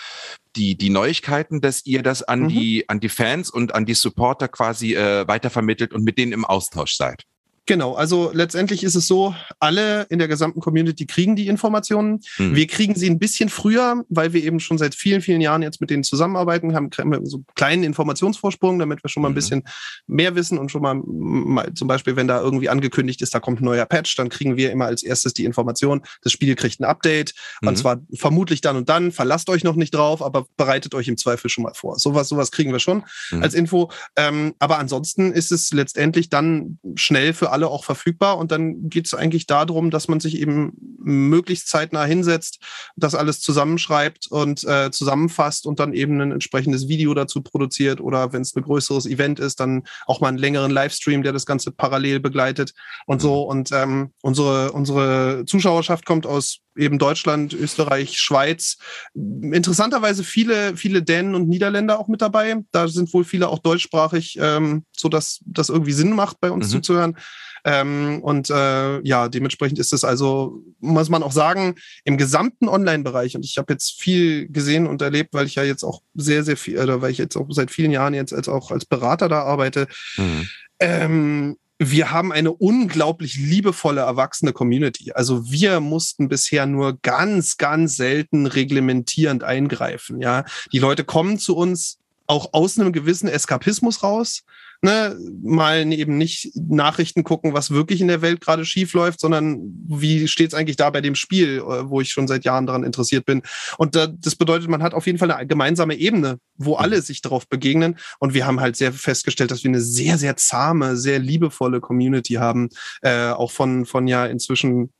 die, die Neuigkeiten, dass ihr das an, mhm. die, an die Fans und an die Supporter quasi äh, weitervermittelt und mit denen im Austausch seid. Genau, also letztendlich ist es so, alle in der gesamten Community kriegen die Informationen. Mhm. Wir kriegen sie ein bisschen früher, weil wir eben schon seit vielen, vielen Jahren jetzt mit denen zusammenarbeiten, haben so einen kleinen Informationsvorsprung, damit wir schon mal ein mhm. bisschen mehr wissen und schon mal, mal, zum Beispiel, wenn da irgendwie angekündigt ist, da kommt ein neuer Patch, dann kriegen wir immer als erstes die Information, das Spiel kriegt ein Update mhm. und zwar vermutlich dann und dann, verlasst euch noch nicht drauf, aber bereitet euch im Zweifel schon mal vor. Sowas, sowas kriegen wir schon mhm. als Info. Ähm, aber ansonsten ist es letztendlich dann schnell für alle alle auch verfügbar. Und dann geht es eigentlich darum, dass man sich eben möglichst zeitnah hinsetzt, das alles zusammenschreibt und äh, zusammenfasst und dann eben ein entsprechendes Video dazu produziert oder wenn es ein größeres Event ist, dann auch mal einen längeren Livestream, der das Ganze parallel begleitet und so. Mhm. Und ähm, unsere, unsere Zuschauerschaft kommt aus eben Deutschland, Österreich, Schweiz. Interessanterweise viele, viele Dänen und Niederländer auch mit dabei. Da sind wohl viele auch deutschsprachig, ähm, so dass das irgendwie Sinn macht, bei uns mhm. zuzuhören. Ähm, und äh, ja, dementsprechend ist es also, muss man auch sagen, im gesamten Online-Bereich, und ich habe jetzt viel gesehen und erlebt, weil ich ja jetzt auch sehr, sehr viel, oder weil ich jetzt auch seit vielen Jahren jetzt als auch als Berater da arbeite, mhm. ähm, wir haben eine unglaublich liebevolle erwachsene Community. Also wir mussten bisher nur ganz, ganz selten reglementierend eingreifen. Ja, die Leute kommen zu uns auch aus einem gewissen Eskapismus raus ne, mal eben nicht Nachrichten gucken, was wirklich in der Welt gerade schief läuft, sondern wie steht es eigentlich da bei dem Spiel, äh, wo ich schon seit Jahren daran interessiert bin. Und das bedeutet, man hat auf jeden Fall eine gemeinsame Ebene, wo alle sich darauf begegnen. Und wir haben halt sehr festgestellt, dass wir eine sehr, sehr zahme, sehr liebevolle Community haben, äh, auch von, von ja inzwischen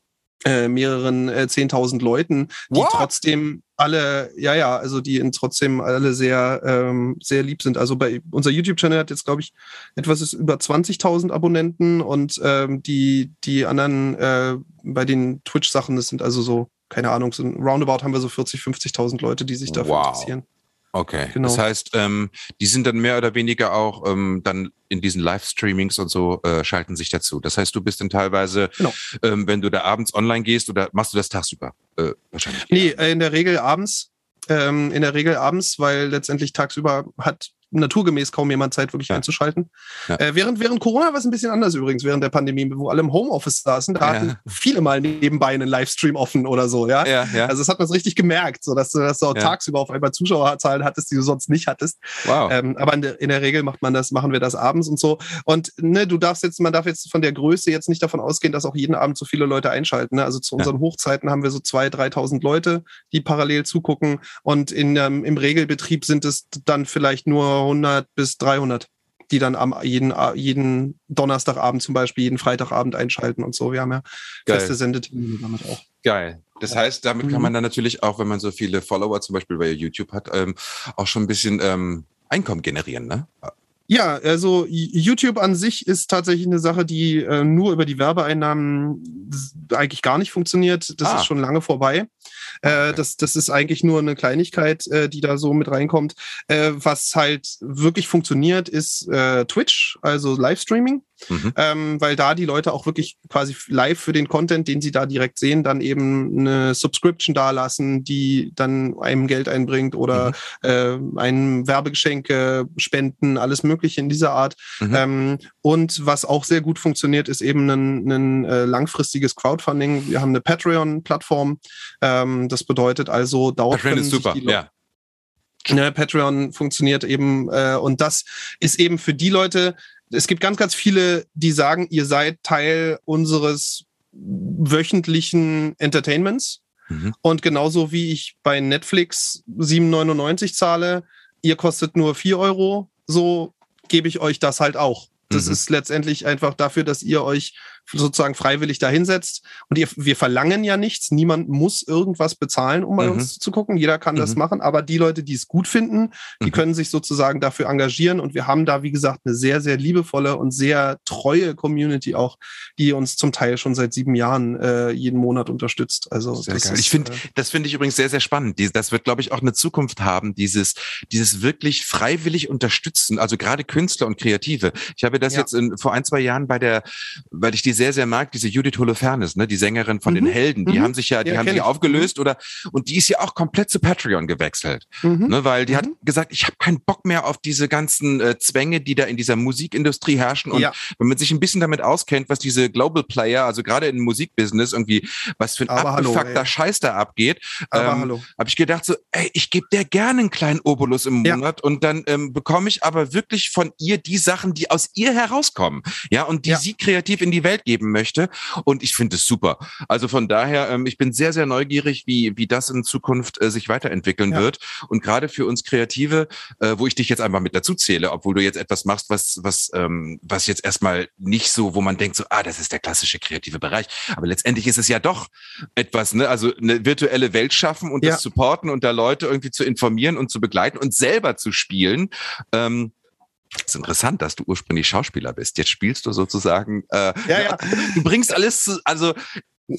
äh, mehreren äh, 10.000 Leuten, die What? trotzdem alle, ja, ja, also die in trotzdem alle sehr, ähm, sehr lieb sind. Also bei unser YouTube-Channel hat jetzt, glaube ich, etwas ist über 20.000 Abonnenten und ähm, die, die anderen äh, bei den Twitch-Sachen, das sind also so, keine Ahnung, so roundabout haben wir so 40, 50.000 Leute, die sich dafür wow. interessieren. Okay, genau. das heißt, ähm, die sind dann mehr oder weniger auch ähm, dann in diesen Livestreamings und so äh, schalten sich dazu. Das heißt, du bist dann teilweise, genau. ähm, wenn du da abends online gehst oder machst du das tagsüber äh, wahrscheinlich? Nee, äh, in der Regel abends. Ähm, in der Regel abends, weil letztendlich tagsüber hat naturgemäß kaum jemand Zeit, wirklich ja. einzuschalten. Ja. Äh, während, während Corona war es ein bisschen anders übrigens, während der Pandemie, wo alle im Homeoffice saßen, da hatten viele mal nebenbei einen Livestream offen oder so, ja. Also das hat man so richtig gemerkt, so dass du, dass du auch tagsüber auf einmal Zuschauerzahlen hattest, die du sonst nicht hattest. Wow. Ähm, aber in der, in der Regel macht man das, machen wir das abends und so. Und ne, du darfst jetzt, man darf jetzt von der Größe jetzt nicht davon ausgehen, dass auch jeden Abend so viele Leute einschalten. Ne? Also zu unseren Hochzeiten haben wir so zwei, 3.000 Leute, die parallel zugucken. Und in, ähm, im Regelbetrieb sind es dann vielleicht nur 100 bis 300 die dann am jeden, jeden Donnerstagabend zum Beispiel, jeden Freitagabend einschalten und so. Wir haben ja Geil. feste Sendetermine damit auch. Geil. Das heißt, damit kann mhm. man dann natürlich auch, wenn man so viele Follower zum Beispiel bei YouTube hat, ähm, auch schon ein bisschen ähm, Einkommen generieren, ne? Ja, also YouTube an sich ist tatsächlich eine Sache, die äh, nur über die Werbeeinnahmen eigentlich gar nicht funktioniert. Das ah. ist schon lange vorbei. Äh, das, das ist eigentlich nur eine Kleinigkeit, äh, die da so mit reinkommt. Äh, was halt wirklich funktioniert, ist äh, Twitch, also Livestreaming. Mhm. Ähm, weil da die Leute auch wirklich quasi live für den Content, den sie da direkt sehen, dann eben eine Subscription dalassen, die dann einem Geld einbringt oder mhm. äh, ein Werbegeschenke spenden, alles Mögliche in dieser Art. Mhm. Ähm, und was auch sehr gut funktioniert, ist eben ein, ein äh, langfristiges Crowdfunding. Wir haben eine Patreon-Plattform. Ähm, das bedeutet also, dauert Patreon ist super, ja. Ne, Patreon funktioniert eben äh, und das ist eben für die Leute, es gibt ganz, ganz viele, die sagen, ihr seid Teil unseres wöchentlichen Entertainments. Mhm. Und genauso wie ich bei Netflix 7,99 zahle, ihr kostet nur 4 Euro, so gebe ich euch das halt auch. Das mhm. ist letztendlich einfach dafür, dass ihr euch sozusagen freiwillig dahinsetzt. Und ihr, wir verlangen ja nichts. Niemand muss irgendwas bezahlen, um bei mhm. uns zu gucken. Jeder kann mhm. das machen. Aber die Leute, die es gut finden, die mhm. können sich sozusagen dafür engagieren. Und wir haben da, wie gesagt, eine sehr, sehr liebevolle und sehr treue Community auch, die uns zum Teil schon seit sieben Jahren äh, jeden Monat unterstützt. Also. Ist, ich finde, äh, das finde ich übrigens sehr, sehr spannend. Das wird, glaube ich, auch eine Zukunft haben, dieses, dieses wirklich freiwillig unterstützen. Also gerade Künstler und Kreative. Ich habe das ja. jetzt in, vor ein, zwei Jahren bei der, weil ich die sehr, sehr mag, diese Judith Holofernes, ne, die Sängerin von mhm. den Helden, die mhm. haben sich ja, die ja, haben sich aufgelöst mhm. oder und die ist ja auch komplett zu Patreon gewechselt, mhm. ne, weil die hat mhm. gesagt, ich habe keinen Bock mehr auf diese ganzen äh, Zwänge, die da in dieser Musikindustrie herrschen und ja. wenn man sich ein bisschen damit auskennt, was diese Global Player, also gerade im Musikbusiness irgendwie, was für ein Aber abgefuckter Scheiß da abgeht, ähm, habe ich gedacht so, ey, ich gebe der gerne einen kleinen Obolus im Monat ja. und dann ähm, bekomme ich aber wirklich von ihr die Sachen, die aus ihr herauskommen, ja, und die sie kreativ in die Welt geben möchte. Und ich finde es super. Also von daher, ähm, ich bin sehr, sehr neugierig, wie, wie das in Zukunft äh, sich weiterentwickeln ja. wird. Und gerade für uns Kreative, äh, wo ich dich jetzt einfach mit dazu zähle, obwohl du jetzt etwas machst, was, was, ähm, was jetzt erstmal nicht so, wo man denkt, so, ah, das ist der klassische kreative Bereich. Aber letztendlich ist es ja doch etwas, ne? Also eine virtuelle Welt schaffen und ja. das supporten und da Leute irgendwie zu informieren und zu begleiten und selber zu spielen. Ähm, ist interessant, dass du ursprünglich Schauspieler bist. Jetzt spielst du sozusagen. Äh, ja, ja. Du bringst alles zu, also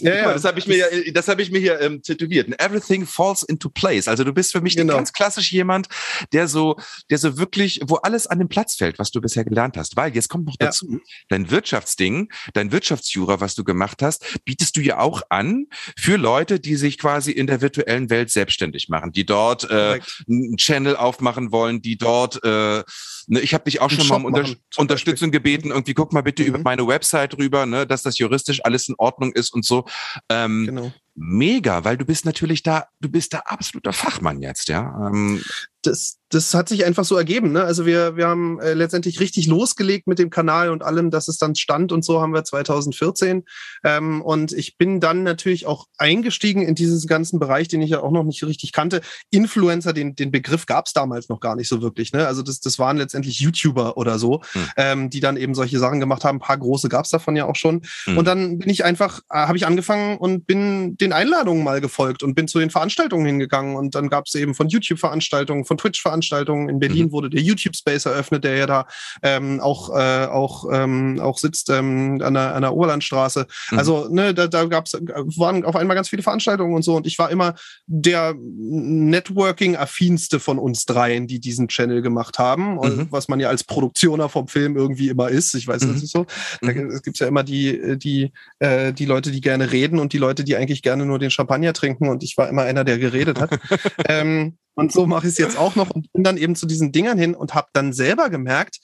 ja, ja. Das habe ich mir ja, das habe ich mir hier ähm, tätowiert. Everything falls into place. Also du bist für mich genau. ganz klassisch jemand, der so, der so wirklich, wo alles an den Platz fällt, was du bisher gelernt hast. Weil jetzt kommt noch dazu, ja. dein Wirtschaftsding, dein Wirtschaftsjura, was du gemacht hast, bietest du ja auch an für Leute, die sich quasi in der virtuellen Welt selbstständig machen, die dort äh, einen Channel aufmachen wollen, die dort, äh, ne, ich habe dich auch schon mal um Unter Unterstützung gebeten. Irgendwie guck mal bitte mhm. über meine Website rüber, ne, dass das juristisch alles in Ordnung ist und so. Ähm, genau. Mega, weil du bist natürlich da, du bist da absoluter Fachmann jetzt, ja. Ähm, das, das hat sich einfach so ergeben. Ne? Also wir, wir haben äh, letztendlich richtig losgelegt mit dem Kanal und allem, dass es dann stand und so haben wir 2014. Ähm, und ich bin dann natürlich auch eingestiegen in diesen ganzen Bereich, den ich ja auch noch nicht richtig kannte. Influencer, den, den Begriff gab es damals noch gar nicht so wirklich. Ne? Also das, das waren letztendlich YouTuber oder so, hm. ähm, die dann eben solche Sachen gemacht haben. Ein paar große gab es davon ja auch schon. Hm. Und dann bin ich einfach, äh, habe ich angefangen und bin den Einladungen mal gefolgt und bin zu den Veranstaltungen hingegangen. Und dann gab es eben von YouTube-Veranstaltungen, von Twitch-Veranstaltungen. In Berlin mhm. wurde der YouTube Space eröffnet, der ja da ähm, auch, äh, auch, ähm, auch sitzt ähm, an, der, an der Oberlandstraße. Mhm. Also ne, da, da gab's, waren auf einmal ganz viele Veranstaltungen und so. Und ich war immer der Networking-affinste von uns dreien, die diesen Channel gemacht haben. Mhm. was man ja als Produktioner vom Film irgendwie immer ist. Ich weiß, das mhm. ist so. Da mhm. gibt ja immer die, die, äh, die Leute, die gerne reden und die Leute, die eigentlich gerne nur den Champagner trinken. Und ich war immer einer, der geredet hat. *laughs* ähm, Und so mache ich es jetzt auch noch und bin dann eben zu diesen Dingern hin und habe dann selber gemerkt,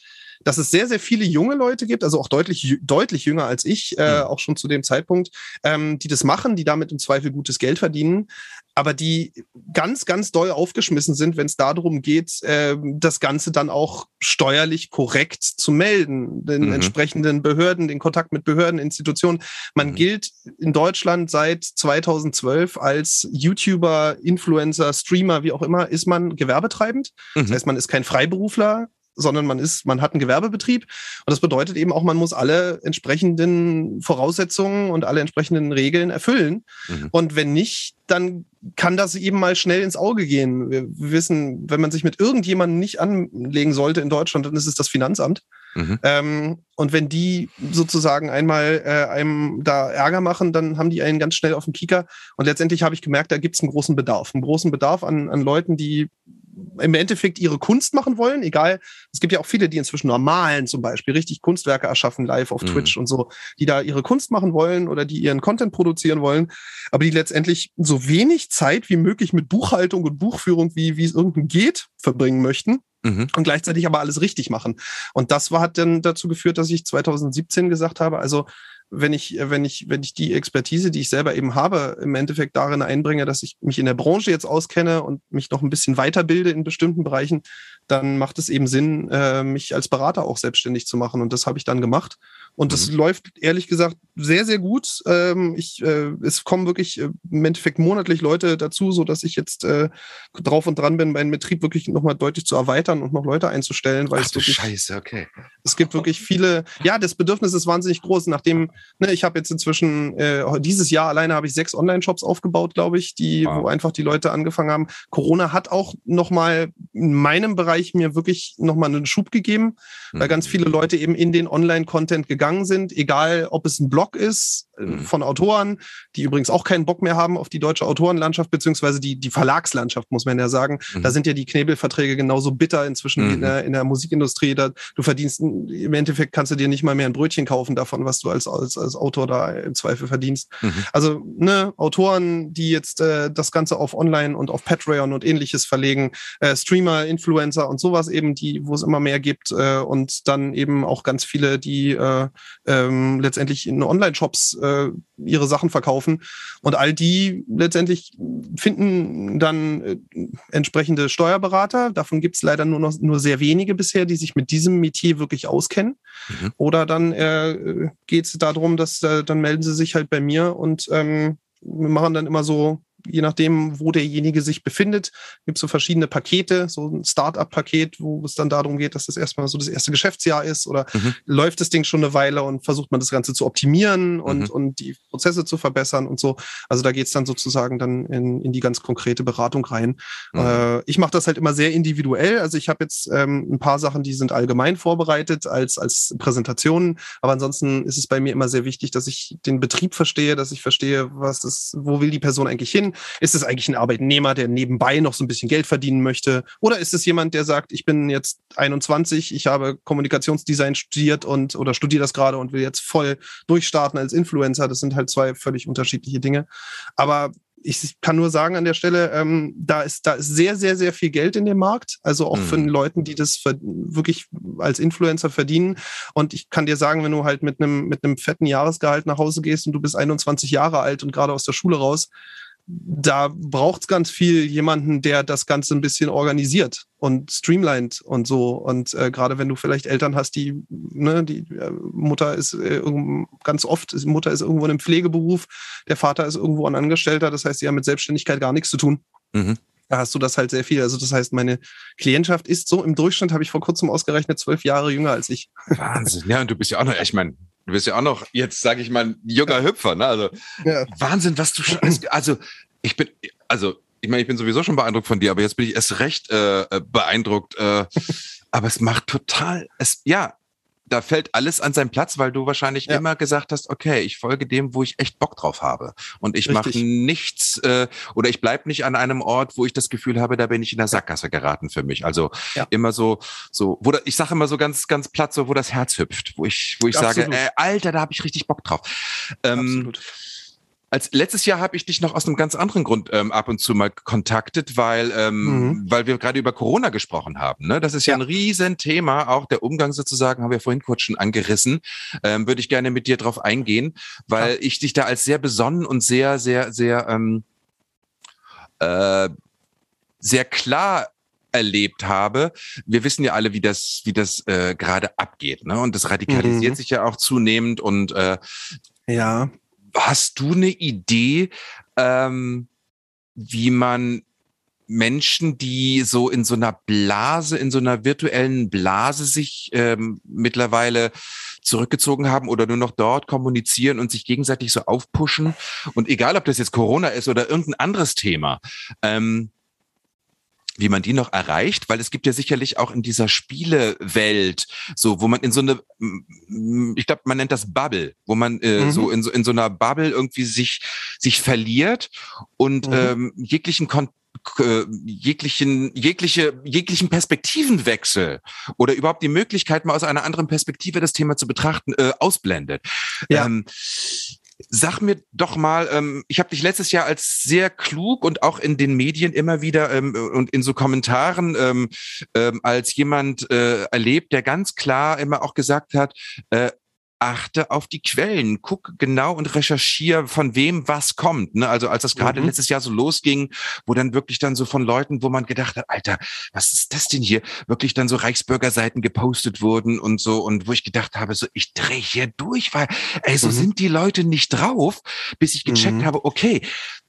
dass es sehr, sehr viele junge Leute gibt, also auch deutlich, deutlich jünger als ich, äh, mhm. auch schon zu dem Zeitpunkt, ähm, die das machen, die damit im Zweifel gutes Geld verdienen, aber die ganz, ganz doll aufgeschmissen sind, wenn es darum geht, äh, das Ganze dann auch steuerlich korrekt zu melden, den mhm. entsprechenden Behörden, den Kontakt mit Behörden, Institutionen. Man mhm. gilt in Deutschland seit 2012 als YouTuber, Influencer, Streamer, wie auch immer, ist man gewerbetreibend. Mhm. Das heißt, man ist kein Freiberufler, sondern man ist, man hat einen Gewerbebetrieb. Und das bedeutet eben auch, man muss alle entsprechenden Voraussetzungen und alle entsprechenden Regeln erfüllen. Mhm. Und wenn nicht, dann kann das eben mal schnell ins Auge gehen. Wir wissen, wenn man sich mit irgendjemandem nicht anlegen sollte in Deutschland, dann ist es das Finanzamt. Mhm. Ähm, und wenn die sozusagen einmal äh, einem da Ärger machen, dann haben die einen ganz schnell auf den Kieker. Und letztendlich habe ich gemerkt, da gibt es einen großen Bedarf. Einen großen Bedarf an, an Leuten, die im Endeffekt ihre Kunst machen wollen, egal, es gibt ja auch viele, die inzwischen normalen zum Beispiel richtig Kunstwerke erschaffen, live auf mhm. Twitch und so, die da ihre Kunst machen wollen oder die ihren Content produzieren wollen, aber die letztendlich so wenig Zeit wie möglich mit Buchhaltung und Buchführung, wie, wie es irgendein geht, verbringen möchten. Mhm. Und gleichzeitig aber alles richtig machen. Und das war, hat dann dazu geführt, dass ich 2017 gesagt habe, also wenn ich, wenn ich, wenn ich die Expertise, die ich selber eben habe, im Endeffekt darin einbringe, dass ich mich in der Branche jetzt auskenne und mich noch ein bisschen weiterbilde in bestimmten Bereichen, dann macht es eben Sinn, äh, mich als Berater auch selbstständig zu machen. Und das habe ich dann gemacht. Und das mhm. läuft ehrlich gesagt sehr, sehr gut. Ähm, ich, äh, es kommen wirklich äh, im Endeffekt monatlich Leute dazu, so dass ich jetzt äh, drauf und dran bin, meinen Betrieb wirklich nochmal deutlich zu erweitern und noch Leute einzustellen, weil Ach, es wirklich, Scheiße, okay. Es gibt wirklich viele, ja, das Bedürfnis ist wahnsinnig groß. Nachdem, ne, ich habe jetzt inzwischen äh, dieses Jahr alleine habe ich sechs Online-Shops aufgebaut, glaube ich, die, wow. wo einfach die Leute angefangen haben. Corona hat auch nochmal in meinem Bereich mir wirklich nochmal einen Schub gegeben, mhm. weil ganz viele Leute eben in den Online-Content gegangen gegangen sind, egal ob es ein Blog ist äh, mhm. von Autoren, die übrigens auch keinen Bock mehr haben auf die deutsche Autorenlandschaft, beziehungsweise die, die Verlagslandschaft, muss man ja sagen. Mhm. Da sind ja die Knebelverträge genauso bitter inzwischen mhm. in, der, in der Musikindustrie. Da, du verdienst, im Endeffekt kannst du dir nicht mal mehr ein Brötchen kaufen davon, was du als, als, als Autor da im Zweifel verdienst. Mhm. Also, ne, Autoren, die jetzt äh, das Ganze auf Online und auf Patreon und ähnliches verlegen, äh, Streamer, Influencer und sowas eben, die, wo es immer mehr gibt äh, und dann eben auch ganz viele, die äh, ähm, letztendlich in Online-Shops äh, ihre Sachen verkaufen. Und all die letztendlich finden dann äh, entsprechende Steuerberater. Davon gibt es leider nur noch nur sehr wenige bisher, die sich mit diesem Metier wirklich auskennen. Mhm. Oder dann äh, geht es darum, dass äh, dann melden sie sich halt bei mir und ähm, wir machen dann immer so je nachdem, wo derjenige sich befindet, gibt es so verschiedene Pakete, so ein Start-up-Paket, wo es dann darum geht, dass das erstmal so das erste Geschäftsjahr ist oder mhm. läuft das Ding schon eine Weile und versucht man das Ganze zu optimieren und, mhm. und die Prozesse zu verbessern und so. Also da geht es dann sozusagen dann in, in die ganz konkrete Beratung rein. Mhm. Äh, ich mache das halt immer sehr individuell. Also ich habe jetzt ähm, ein paar Sachen, die sind allgemein vorbereitet als, als Präsentationen, aber ansonsten ist es bei mir immer sehr wichtig, dass ich den Betrieb verstehe, dass ich verstehe, was das, wo will die Person eigentlich hin, ist es eigentlich ein Arbeitnehmer, der nebenbei noch so ein bisschen Geld verdienen möchte? Oder ist es jemand, der sagt, ich bin jetzt 21, ich habe Kommunikationsdesign studiert und oder studiere das gerade und will jetzt voll durchstarten als Influencer? Das sind halt zwei völlig unterschiedliche Dinge. Aber ich kann nur sagen an der Stelle, ähm, da ist da ist sehr sehr sehr viel Geld in dem Markt, also auch mhm. von Leuten, die das wirklich als Influencer verdienen. Und ich kann dir sagen, wenn du halt mit einem mit einem fetten Jahresgehalt nach Hause gehst und du bist 21 Jahre alt und gerade aus der Schule raus, da braucht es ganz viel jemanden, der das Ganze ein bisschen organisiert und streamlined und so. Und äh, gerade wenn du vielleicht Eltern hast, die, ne, die äh, Mutter ist äh, ganz oft, ist, Mutter ist irgendwo in einem Pflegeberuf, der Vater ist irgendwo ein Angestellter, das heißt, sie haben mit Selbstständigkeit gar nichts zu tun. Mhm. Da hast du das halt sehr viel. Also das heißt, meine Klientschaft ist so im Durchschnitt, habe ich vor kurzem ausgerechnet, zwölf Jahre jünger als ich. Wahnsinn. Ja, und du bist ja auch noch, ich meine, du bist ja auch noch, jetzt sage ich mal, ein junger Hüpfer, ne? Also ja. Wahnsinn, was du schon, also ich bin, also ich meine, ich bin sowieso schon beeindruckt von dir, aber jetzt bin ich erst recht äh, äh beeindruckt. Äh, aber es macht total, es, ja, da fällt alles an seinen Platz, weil du wahrscheinlich ja. immer gesagt hast, okay, ich folge dem, wo ich echt Bock drauf habe. Und ich mache nichts äh, oder ich bleib nicht an einem Ort, wo ich das Gefühl habe, da bin ich in der Sackgasse geraten für mich. Also ja. immer so, so, wo da, ich sage immer so ganz, ganz platt, so wo das Herz hüpft, wo ich, wo ich sage, äh, Alter, da habe ich richtig Bock drauf. Ähm, Absolut als letztes Jahr habe ich dich noch aus einem ganz anderen Grund ähm, ab und zu mal kontaktet, weil ähm, mhm. weil wir gerade über Corona gesprochen haben. Ne? Das ist ja, ja ein Riesenthema, auch der Umgang sozusagen, haben wir vorhin kurz schon angerissen. Ähm, Würde ich gerne mit dir drauf eingehen, weil ja. ich dich da als sehr besonnen und sehr, sehr, sehr ähm, äh, sehr klar erlebt habe. Wir wissen ja alle, wie das, wie das äh, gerade abgeht, ne? Und das radikalisiert mhm. sich ja auch zunehmend. Und äh, ja, hast du eine Idee, ähm, wie man Menschen, die so in so einer Blase, in so einer virtuellen Blase sich ähm, mittlerweile zurückgezogen haben oder nur noch dort kommunizieren und sich gegenseitig so aufpushen. Und egal, ob das jetzt Corona ist oder irgendein anderes Thema, ähm, wie man die noch erreicht, weil es gibt ja sicherlich auch in dieser Spielewelt so, wo man in so eine, ich glaube, man nennt das Bubble, wo man äh, mhm. so in so in so einer Bubble irgendwie sich sich verliert und mhm. ähm, jeglichen Kon äh, jeglichen, jegliche, jeglichen Perspektivenwechsel oder überhaupt die Möglichkeit, mal aus einer anderen Perspektive das Thema zu betrachten, äh, ausblendet. Ja. Ähm, Sag mir doch mal, ähm, ich habe dich letztes Jahr als sehr klug und auch in den Medien immer wieder ähm, und in so Kommentaren ähm, ähm, als jemand äh, erlebt, der ganz klar immer auch gesagt hat, äh, achte auf die Quellen, guck genau und recherchiere, von wem was kommt. Ne? Also als das gerade mhm. letztes Jahr so losging, wo dann wirklich dann so von Leuten, wo man gedacht hat, Alter, was ist das denn hier? Wirklich dann so Reichsbürgerseiten gepostet wurden und so und wo ich gedacht habe, so ich drehe hier durch, weil ey, so mhm. sind die Leute nicht drauf, bis ich gecheckt mhm. habe, okay,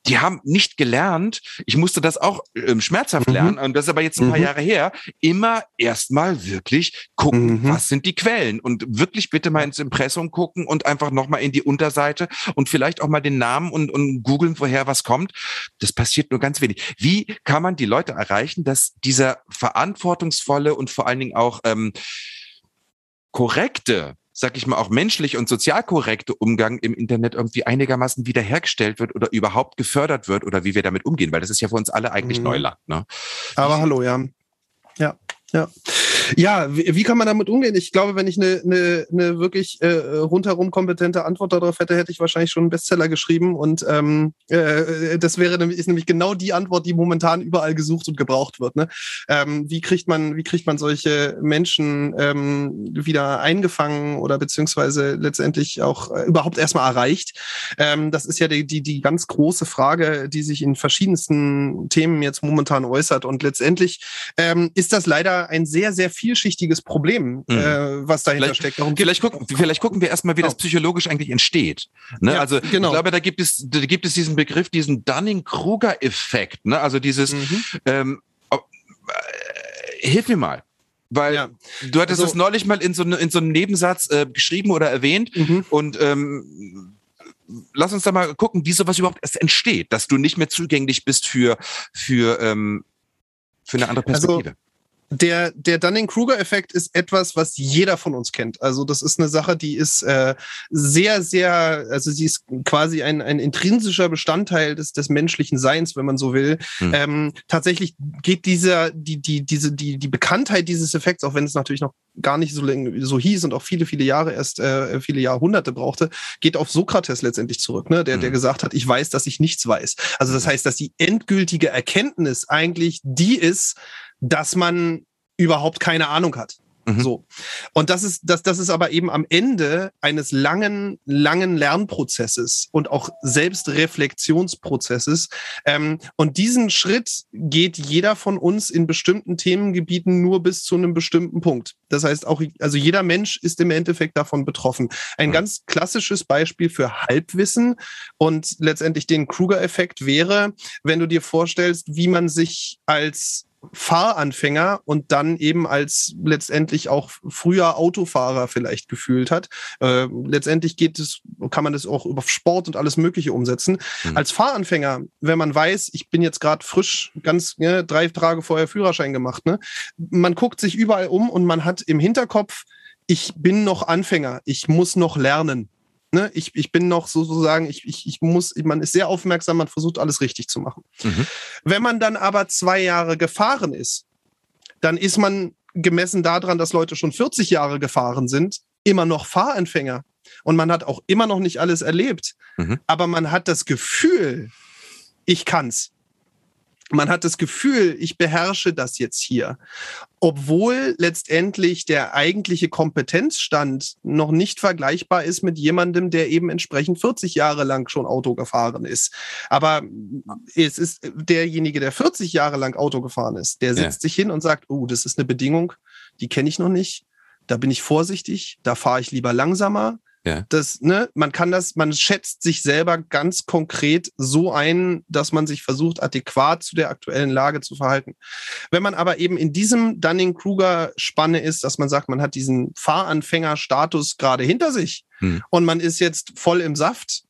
die haben nicht gelernt, ich musste das auch ähm, schmerzhaft mhm. lernen, und das ist aber jetzt ein paar mhm. Jahre her, immer erstmal wirklich gucken, mhm. was sind die Quellen und wirklich bitte mal ins Impressum gucken und einfach nochmal in die Unterseite und vielleicht auch mal den Namen und, und googeln, woher was kommt. Das passiert nur ganz wenig. Wie kann man die Leute erreichen, dass dieser verantwortungsvolle und vor allen Dingen auch ähm, korrekte sag ich mal, auch menschlich und sozial korrekte Umgang im Internet irgendwie einigermaßen wiederhergestellt wird oder überhaupt gefördert wird oder wie wir damit umgehen, weil das ist ja für uns alle eigentlich mhm. Neuland. Ne? Aber hallo, ja. Ja, ja. Ja, wie, wie, kann man damit umgehen? Ich glaube, wenn ich eine, eine, eine wirklich äh, rundherum kompetente Antwort darauf hätte, hätte ich wahrscheinlich schon einen Bestseller geschrieben. Und ähm, äh, das wäre ist nämlich genau die Antwort, die momentan überall gesucht und gebraucht wird. Ne? Ähm, wie kriegt man, wie kriegt man solche Menschen ähm, wieder eingefangen oder beziehungsweise letztendlich auch äh, überhaupt erstmal erreicht? Ähm, das ist ja die, die, die ganz große Frage, die sich in verschiedensten Themen jetzt momentan äußert. Und letztendlich ähm, ist das leider ein sehr, sehr vielschichtiges Problem, mhm. äh, was dahinter vielleicht, steckt. Darum vielleicht, gucken, vielleicht gucken wir erstmal, wie genau. das psychologisch eigentlich entsteht. Ne? Ja, also genau. ich glaube, da gibt es, da gibt es diesen Begriff, diesen Dunning-Kruger-Effekt. Ne? Also dieses, mhm. ähm, äh, hilf mir mal. Weil ja. du hattest also, das neulich mal in so, ne, in so einem Nebensatz äh, geschrieben oder erwähnt mhm. und ähm, lass uns da mal gucken, wie sowas überhaupt erst entsteht, dass du nicht mehr zugänglich bist für, für, ähm, für eine andere also Perspektive. Also, der, der Dunning-Kruger-Effekt ist etwas, was jeder von uns kennt. Also das ist eine Sache, die ist äh, sehr, sehr, also sie ist quasi ein, ein intrinsischer Bestandteil des, des menschlichen Seins, wenn man so will. Hm. Ähm, tatsächlich geht dieser, die, die, diese, die, die Bekanntheit dieses Effekts, auch wenn es natürlich noch gar nicht so, so hieß und auch viele, viele Jahre erst, äh, viele Jahrhunderte brauchte, geht auf Sokrates letztendlich zurück, ne? der, der hm. gesagt hat, ich weiß, dass ich nichts weiß. Also das heißt, dass die endgültige Erkenntnis eigentlich die ist, dass man überhaupt keine Ahnung hat. Mhm. So. Und das ist, das, das ist aber eben am Ende eines langen, langen Lernprozesses und auch Selbstreflexionsprozesses. Ähm, und diesen Schritt geht jeder von uns in bestimmten Themengebieten nur bis zu einem bestimmten Punkt. Das heißt auch, also jeder Mensch ist im Endeffekt davon betroffen. Ein mhm. ganz klassisches Beispiel für Halbwissen und letztendlich den Kruger-Effekt wäre, wenn du dir vorstellst, wie man sich als Fahranfänger und dann eben als letztendlich auch früher Autofahrer vielleicht gefühlt hat. Äh, letztendlich geht es, kann man das auch über Sport und alles Mögliche umsetzen. Mhm. Als Fahranfänger, wenn man weiß, ich bin jetzt gerade frisch, ganz ne, drei Tage vorher Führerschein gemacht, ne? man guckt sich überall um und man hat im Hinterkopf, ich bin noch Anfänger, ich muss noch lernen. Ne, ich, ich bin noch sozusagen, ich, ich, ich muss, man ist sehr aufmerksam, man versucht alles richtig zu machen. Mhm. Wenn man dann aber zwei Jahre gefahren ist, dann ist man gemessen daran, dass Leute schon 40 Jahre gefahren sind, immer noch Fahranfänger. und man hat auch immer noch nicht alles erlebt, mhm. aber man hat das Gefühl, ich kann's man hat das Gefühl, ich beherrsche das jetzt hier. Obwohl letztendlich der eigentliche Kompetenzstand noch nicht vergleichbar ist mit jemandem, der eben entsprechend 40 Jahre lang schon Auto gefahren ist. Aber es ist derjenige, der 40 Jahre lang Auto gefahren ist, der setzt ja. sich hin und sagt, oh, das ist eine Bedingung, die kenne ich noch nicht. Da bin ich vorsichtig, da fahre ich lieber langsamer ja. Das, ne, man kann das, man schätzt sich selber ganz konkret so ein, dass man sich versucht, adäquat zu der aktuellen Lage zu verhalten. Wenn man aber eben in diesem Dunning-Kruger-Spanne ist, dass man sagt, man hat diesen Fahranfänger-Status gerade hinter sich hm. und man ist jetzt voll im Saft,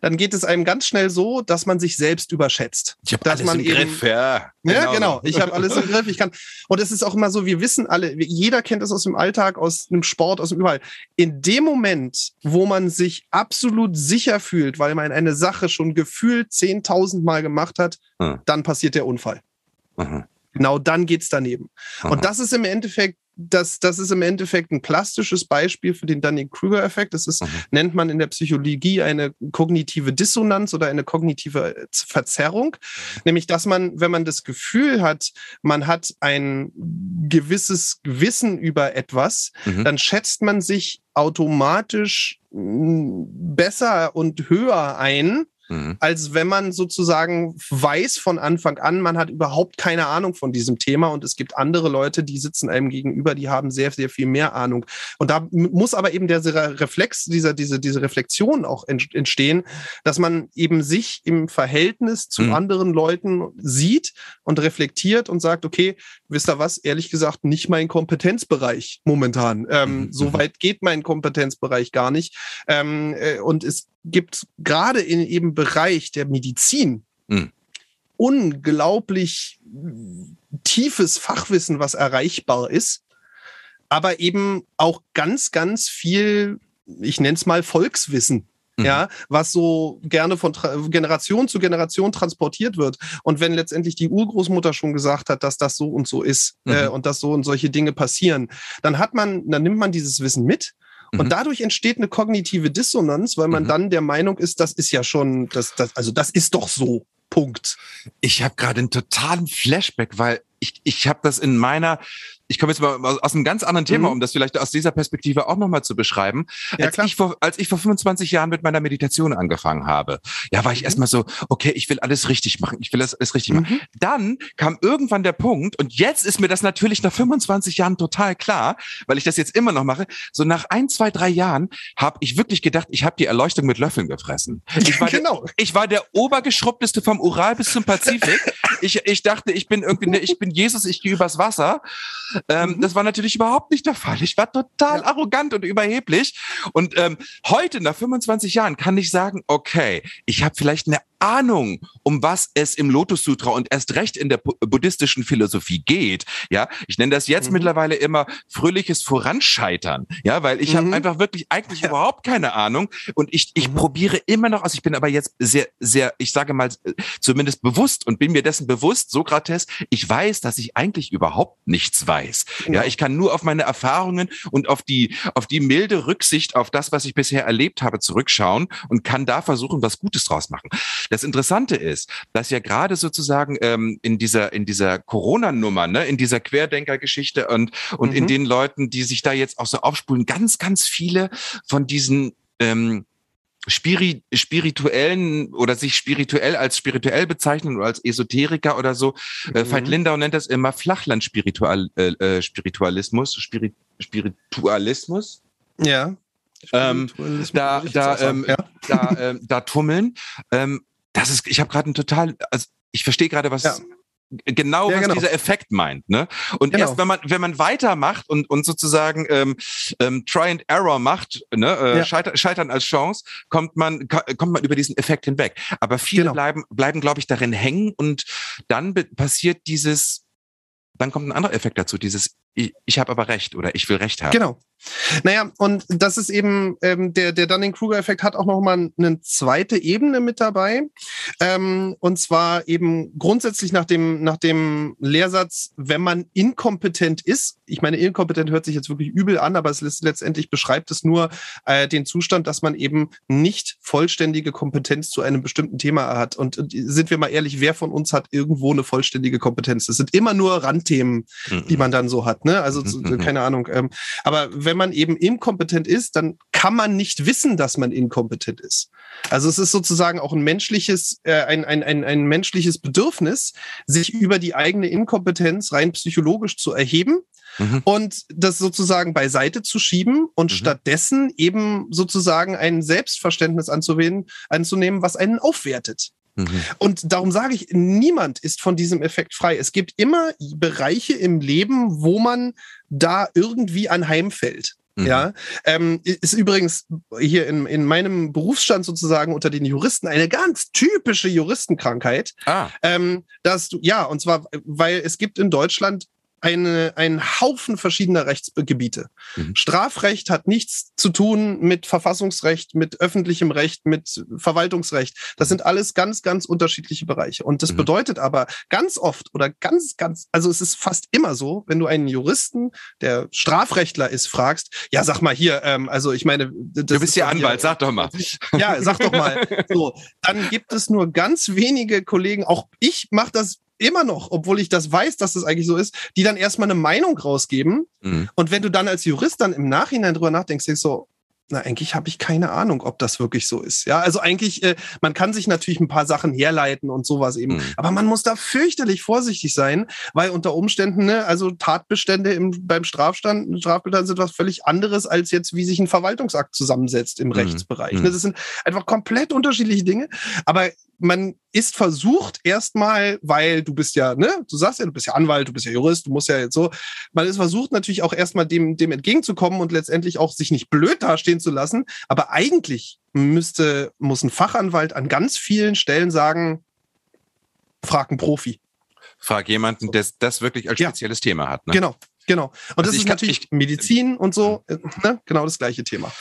dann geht es einem ganz schnell so, dass man sich selbst überschätzt. Ich habe alles man im eben, Griff, ja. Genau. Ja, genau. Ich habe alles im Griff. Ich kann. Und es ist auch immer so, wir wissen alle, jeder kennt das aus dem Alltag, aus dem Sport, aus dem überall. In dem Moment, wo man sich absolut sicher fühlt, weil man eine Sache schon gefühlt 10.000 Mal gemacht hat, hm. dann passiert der Unfall. Mhm. Genau dann geht's daneben. Aha. Und das ist im Endeffekt das, das ist im Endeffekt ein plastisches Beispiel für den Dunning-Kruger-Effekt. Das ist, mhm. nennt man in der Psychologie eine kognitive Dissonanz oder eine kognitive äh, Verzerrung. Mhm. Nämlich, dass man, wenn man das Gefühl hat, man hat ein gewisses Wissen über etwas, mhm. dann schätzt man sich automatisch hm, besser und höher ein, Mhm. als wenn man sozusagen weiß von Anfang an, man hat überhaupt keine Ahnung von diesem Thema und es gibt andere Leute, die sitzen einem gegenüber, die haben sehr, sehr viel mehr Ahnung. Und da muss aber eben der Reflex, dieser, diese, diese Reflexion auch entstehen, dass man eben sich im Verhältnis zu mhm. anderen Leuten sieht und reflektiert und sagt, okay, wisst ihr was, ehrlich gesagt, nicht mein Kompetenzbereich momentan. Ähm, mhm. So weit geht mein Kompetenzbereich gar nicht. Ähm, äh, und es gibt gerade in eben Bereich der Medizin mhm. unglaublich tiefes Fachwissen, was erreichbar ist, aber eben auch ganz, ganz viel, ich nenne es mal Volkswissen. Mhm. Ja, was so gerne von Tra Generation zu Generation transportiert wird. Und wenn letztendlich die Urgroßmutter schon gesagt hat, dass das so und so ist äh, mhm. äh, und dass so und solche Dinge passieren, dann hat man, dann nimmt man dieses Wissen mit und mhm. dadurch entsteht eine kognitive Dissonanz, weil man mhm. dann der Meinung ist, das ist ja schon, das, das, also das ist doch so. Punkt. Ich habe gerade einen totalen Flashback, weil ich, ich habe das in meiner ich komme jetzt mal aus einem ganz anderen Thema, mhm. um das vielleicht aus dieser Perspektive auch nochmal zu beschreiben. Ja, als, ich vor, als ich vor 25 Jahren mit meiner Meditation angefangen habe, ja, war ich mhm. erstmal so, okay, ich will alles richtig machen, ich will das alles richtig mhm. machen. Dann kam irgendwann der Punkt, und jetzt ist mir das natürlich nach 25 Jahren total klar, weil ich das jetzt immer noch mache, so nach ein, zwei, drei Jahren habe ich wirklich gedacht, ich habe die Erleuchtung mit Löffeln gefressen. Ich war, genau. der, ich war der obergeschrubbteste vom Ural bis zum Pazifik. ich, ich dachte, ich bin irgendwie, ne, ich bin Jesus, ich gehe übers Wasser. Ähm, mhm. Das war natürlich überhaupt nicht der Fall. Ich war total ja. arrogant und überheblich. Und ähm, heute, nach 25 Jahren, kann ich sagen, okay, ich habe vielleicht eine Ahnung, um was es im Lotus Sutra und erst recht in der buddhistischen Philosophie geht. Ja, ich nenne das jetzt mhm. mittlerweile immer fröhliches Voranscheitern. Ja, weil ich mhm. habe einfach wirklich eigentlich ja. überhaupt keine Ahnung und ich, ich mhm. probiere immer noch, also ich bin aber jetzt sehr, sehr, ich sage mal, zumindest bewusst und bin mir dessen bewusst, Sokrates, ich weiß, dass ich eigentlich überhaupt nichts weiß. Ja, ja ich kann nur auf meine Erfahrungen und auf die, auf die milde Rücksicht auf das, was ich bisher erlebt habe, zurückschauen und kann da versuchen, was Gutes draus machen. Das Interessante ist, dass ja gerade sozusagen ähm, in dieser in dieser Corona-Nummer, ne, in dieser Querdenker-Geschichte und und mhm. in den Leuten, die sich da jetzt auch so aufspulen, ganz ganz viele von diesen ähm, Spiri spirituellen oder sich spirituell als spirituell bezeichnen oder als Esoteriker oder so. Äh, mhm. Veit Lindau nennt das immer Flachland-Spiritualismus. Äh, äh, Spiritualismus, Spirit Spiritualismus. Ja. Ähm, da, da, ähm, ja. da, ähm, da tummeln. Ähm, das ist, ich habe gerade ein total, also ich verstehe gerade, was ja. genau, ja, was genau. dieser Effekt meint. Ne? Und genau. erst wenn man, wenn man weitermacht und, und sozusagen ähm, ähm, Try and Error macht, ne, äh, ja. Scheiter, Scheitern als Chance, kommt man, kommt man über diesen Effekt hinweg. Aber viele genau. bleiben, bleiben, glaube ich, darin hängen und dann passiert dieses, dann kommt ein anderer Effekt dazu, dieses ich, ich habe aber recht oder ich will recht haben. Genau. Naja, und das ist eben, ähm, der, der Dunning-Kruger-Effekt hat auch nochmal eine zweite Ebene mit dabei. Ähm, und zwar eben grundsätzlich nach dem, nach dem Lehrsatz, wenn man inkompetent ist, ich meine, inkompetent hört sich jetzt wirklich übel an, aber es ist, letztendlich beschreibt es nur äh, den Zustand, dass man eben nicht vollständige Kompetenz zu einem bestimmten Thema hat. Und äh, sind wir mal ehrlich, wer von uns hat irgendwo eine vollständige Kompetenz? Das sind immer nur Randthemen, mhm. die man dann so hat. Ne? Also mhm. keine Ahnung. Ähm, aber wenn man eben inkompetent ist, dann kann man nicht wissen, dass man inkompetent ist. Also es ist sozusagen auch ein menschliches, äh, ein, ein, ein, ein menschliches Bedürfnis, sich über die eigene Inkompetenz rein psychologisch zu erheben mhm. und das sozusagen beiseite zu schieben und mhm. stattdessen eben sozusagen ein Selbstverständnis anzuwählen, anzunehmen, was einen aufwertet. Mhm. Und darum sage ich, niemand ist von diesem Effekt frei. Es gibt immer Bereiche im Leben, wo man da irgendwie anheimfällt. Mhm. Ja, ähm, ist übrigens hier in, in meinem Berufsstand sozusagen unter den Juristen eine ganz typische Juristenkrankheit. Ah. Ähm, dass du, ja, und zwar, weil es gibt in Deutschland eine, einen Haufen verschiedener Rechtsgebiete. Mhm. Strafrecht hat nichts zu tun mit Verfassungsrecht, mit öffentlichem Recht, mit Verwaltungsrecht. Das sind alles ganz, ganz unterschiedliche Bereiche. Und das mhm. bedeutet aber ganz oft oder ganz, ganz, also es ist fast immer so, wenn du einen Juristen, der Strafrechtler ist, fragst, ja, sag mal hier, ähm, also ich meine, du bist ja Anwalt, hier, sag doch mal. Ja, sag doch mal. *laughs* So, dann gibt es nur ganz wenige Kollegen, auch ich mache das immer noch, obwohl ich das weiß, dass das eigentlich so ist, die dann erstmal eine Meinung rausgeben. Mhm. Und wenn du dann als Jurist dann im Nachhinein drüber nachdenkst, denkst du so, na, eigentlich habe ich keine Ahnung, ob das wirklich so ist. Ja, also eigentlich, äh, man kann sich natürlich ein paar Sachen herleiten und sowas eben, mhm. aber man muss da fürchterlich vorsichtig sein, weil unter Umständen, ne, also Tatbestände im, beim Strafstand, Strafbestand sind was völlig anderes als jetzt, wie sich ein Verwaltungsakt zusammensetzt im mhm. Rechtsbereich. Mhm. Ne, das sind einfach komplett unterschiedliche Dinge, aber man ist versucht erstmal, weil du bist ja, ne, du sagst ja, du bist ja Anwalt, du bist ja Jurist, du musst ja jetzt so, man ist versucht natürlich auch erstmal dem, dem entgegenzukommen und letztendlich auch sich nicht blöd dastehen zu lassen. Aber eigentlich müsste, muss ein Fachanwalt an ganz vielen Stellen sagen, frag einen Profi. Frag jemanden, der das wirklich als spezielles ja. Thema hat. Ne? Genau, genau. Und also das ist natürlich Medizin und so, äh, ne? genau das gleiche Thema.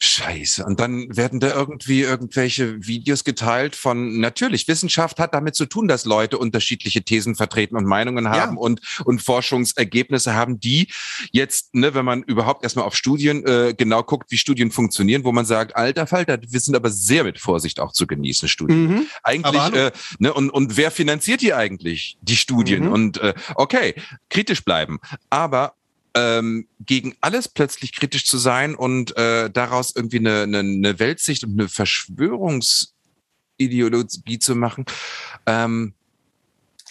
Scheiße. Und dann werden da irgendwie irgendwelche Videos geteilt von, natürlich, Wissenschaft hat damit zu tun, dass Leute unterschiedliche Thesen vertreten und Meinungen haben ja. und, und Forschungsergebnisse haben, die jetzt, ne, wenn man überhaupt erstmal auf Studien äh, genau guckt, wie Studien funktionieren, wo man sagt, alter Falter, wir sind aber sehr mit Vorsicht auch zu genießen, Studien. Mhm. Eigentlich, äh, ne, und, und wer finanziert die eigentlich, die Studien? Mhm. Und äh, okay, kritisch bleiben. Aber ähm, gegen alles plötzlich kritisch zu sein und äh, daraus irgendwie eine, eine, eine Weltsicht und eine Verschwörungsideologie zu machen. Ähm,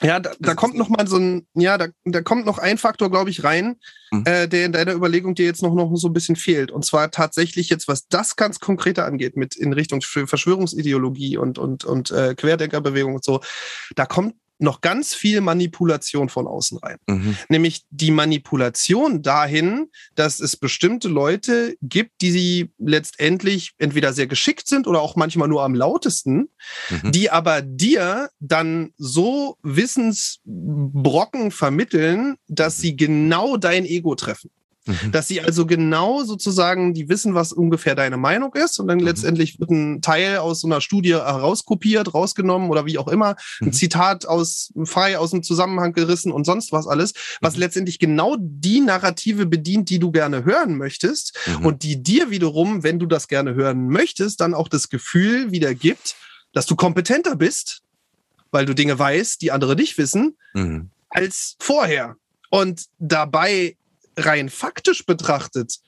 ja, da, da kommt noch mal so ein, ja, da, da kommt noch ein Faktor, glaube ich, rein, mhm. äh, der in deiner Überlegung dir jetzt noch, noch so ein bisschen fehlt. Und zwar tatsächlich jetzt, was das ganz konkreter angeht, mit in Richtung Verschwörungsideologie und, und, und äh, Querdenkerbewegung und so, da kommt noch ganz viel Manipulation von außen rein. Mhm. Nämlich die Manipulation dahin, dass es bestimmte Leute gibt, die sie letztendlich entweder sehr geschickt sind oder auch manchmal nur am lautesten, mhm. die aber dir dann so Wissensbrocken vermitteln, dass mhm. sie genau dein Ego treffen. Mhm. Dass sie also genau sozusagen, die wissen, was ungefähr deine Meinung ist und dann mhm. letztendlich wird ein Teil aus so einer Studie herauskopiert, rausgenommen oder wie auch immer, ein mhm. Zitat aus, frei aus dem Zusammenhang gerissen und sonst was alles, was mhm. letztendlich genau die Narrative bedient, die du gerne hören möchtest mhm. und die dir wiederum, wenn du das gerne hören möchtest, dann auch das Gefühl wieder gibt, dass du kompetenter bist, weil du Dinge weißt, die andere nicht wissen, mhm. als vorher. Und dabei rein faktisch betrachtet,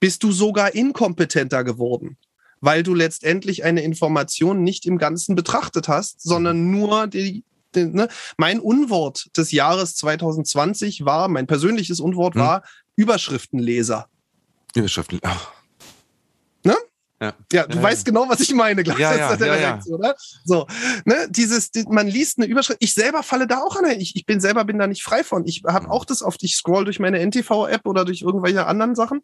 bist du sogar inkompetenter geworden, weil du letztendlich eine Information nicht im Ganzen betrachtet hast, sondern nur die, die ne? mein Unwort des Jahres 2020 war, mein persönliches Unwort hm. war Überschriftenleser. Überschriften. Oh. Ne? Ja, ja du ja, weißt ja. genau, was ich meine, glaube ja, ja, ja. oder? So, ne, dieses, die, man liest eine Überschrift. Ich selber falle da auch an. Ich, ich bin selber bin da nicht frei von. Ich habe mhm. auch das oft. Ich scroll durch meine NTV-App oder durch irgendwelche anderen Sachen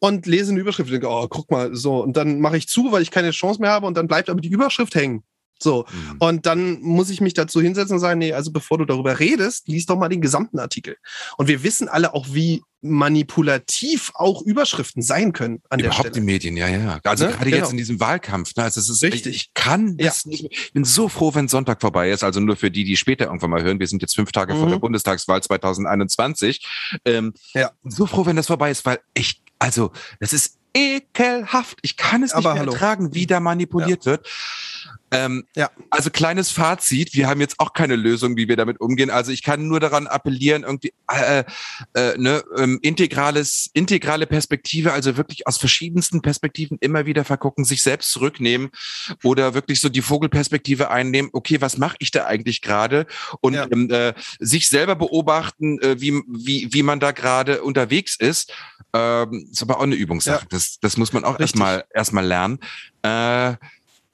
und lese eine Überschrift und denke, oh, guck mal, so. Und dann mache ich zu, weil ich keine Chance mehr habe und dann bleibt aber die Überschrift hängen. So. Mhm. Und dann muss ich mich dazu hinsetzen und sagen, nee, also bevor du darüber redest, lies doch mal den gesamten Artikel. Und wir wissen alle auch, wie manipulativ auch Überschriften sein können an Überhaupt der Stelle. die Medien, ja, ja. Also ne? gerade genau. jetzt in diesem Wahlkampf, ne? Also es ist richtig. Ich, kann das ja. nicht. Ich bin so froh, wenn Sonntag vorbei ist. Also nur für die, die später irgendwann mal hören. Wir sind jetzt fünf Tage mhm. vor der mhm. Bundestagswahl 2021. Ähm, ja. So froh, wenn das vorbei ist, weil ich, also das ist ekelhaft. Ich kann es nicht Aber mehr hallo. ertragen, wie da manipuliert ja. wird. Ähm, ja. Also kleines Fazit, wir haben jetzt auch keine Lösung, wie wir damit umgehen. Also ich kann nur daran appellieren, irgendwie äh, äh, ne, ähm, integrales, integrale Perspektive, also wirklich aus verschiedensten Perspektiven immer wieder vergucken, sich selbst zurücknehmen oder wirklich so die Vogelperspektive einnehmen. Okay, was mache ich da eigentlich gerade? Und ja. ähm, äh, sich selber beobachten, äh, wie, wie, wie man da gerade unterwegs ist. Ähm, ist aber auch eine Übungssache. Ja. Das, das muss man auch erstmal erstmal lernen. Äh,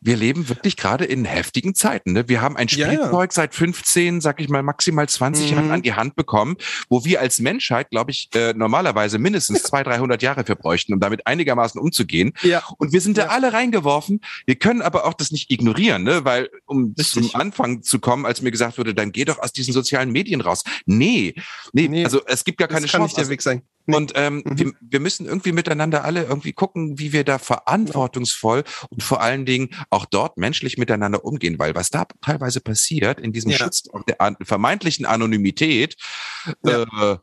wir leben wirklich gerade in heftigen Zeiten. Ne? Wir haben ein Spielzeug ja, ja. seit 15, sag ich mal, maximal 20 mhm. Jahren an die Hand bekommen, wo wir als Menschheit, glaube ich, äh, normalerweise mindestens *laughs* 200, 300 Jahre für bräuchten, um damit einigermaßen umzugehen. Ja. Und wir sind da alle reingeworfen. Wir können aber auch das nicht ignorieren, ne? weil um Richtig. zum Anfang zu kommen, als mir gesagt wurde, dann geh doch aus diesen sozialen Medien raus. Nee, nee, nee. also es gibt gar keine das kann Chance. Nicht der Weg sein. Nee. Und ähm, mhm. wir, wir müssen irgendwie miteinander alle irgendwie gucken, wie wir da verantwortungsvoll und vor allen Dingen auch dort menschlich miteinander umgehen, weil was da teilweise passiert in diesem ja. Schutz der vermeintlichen Anonymität, ja. äh,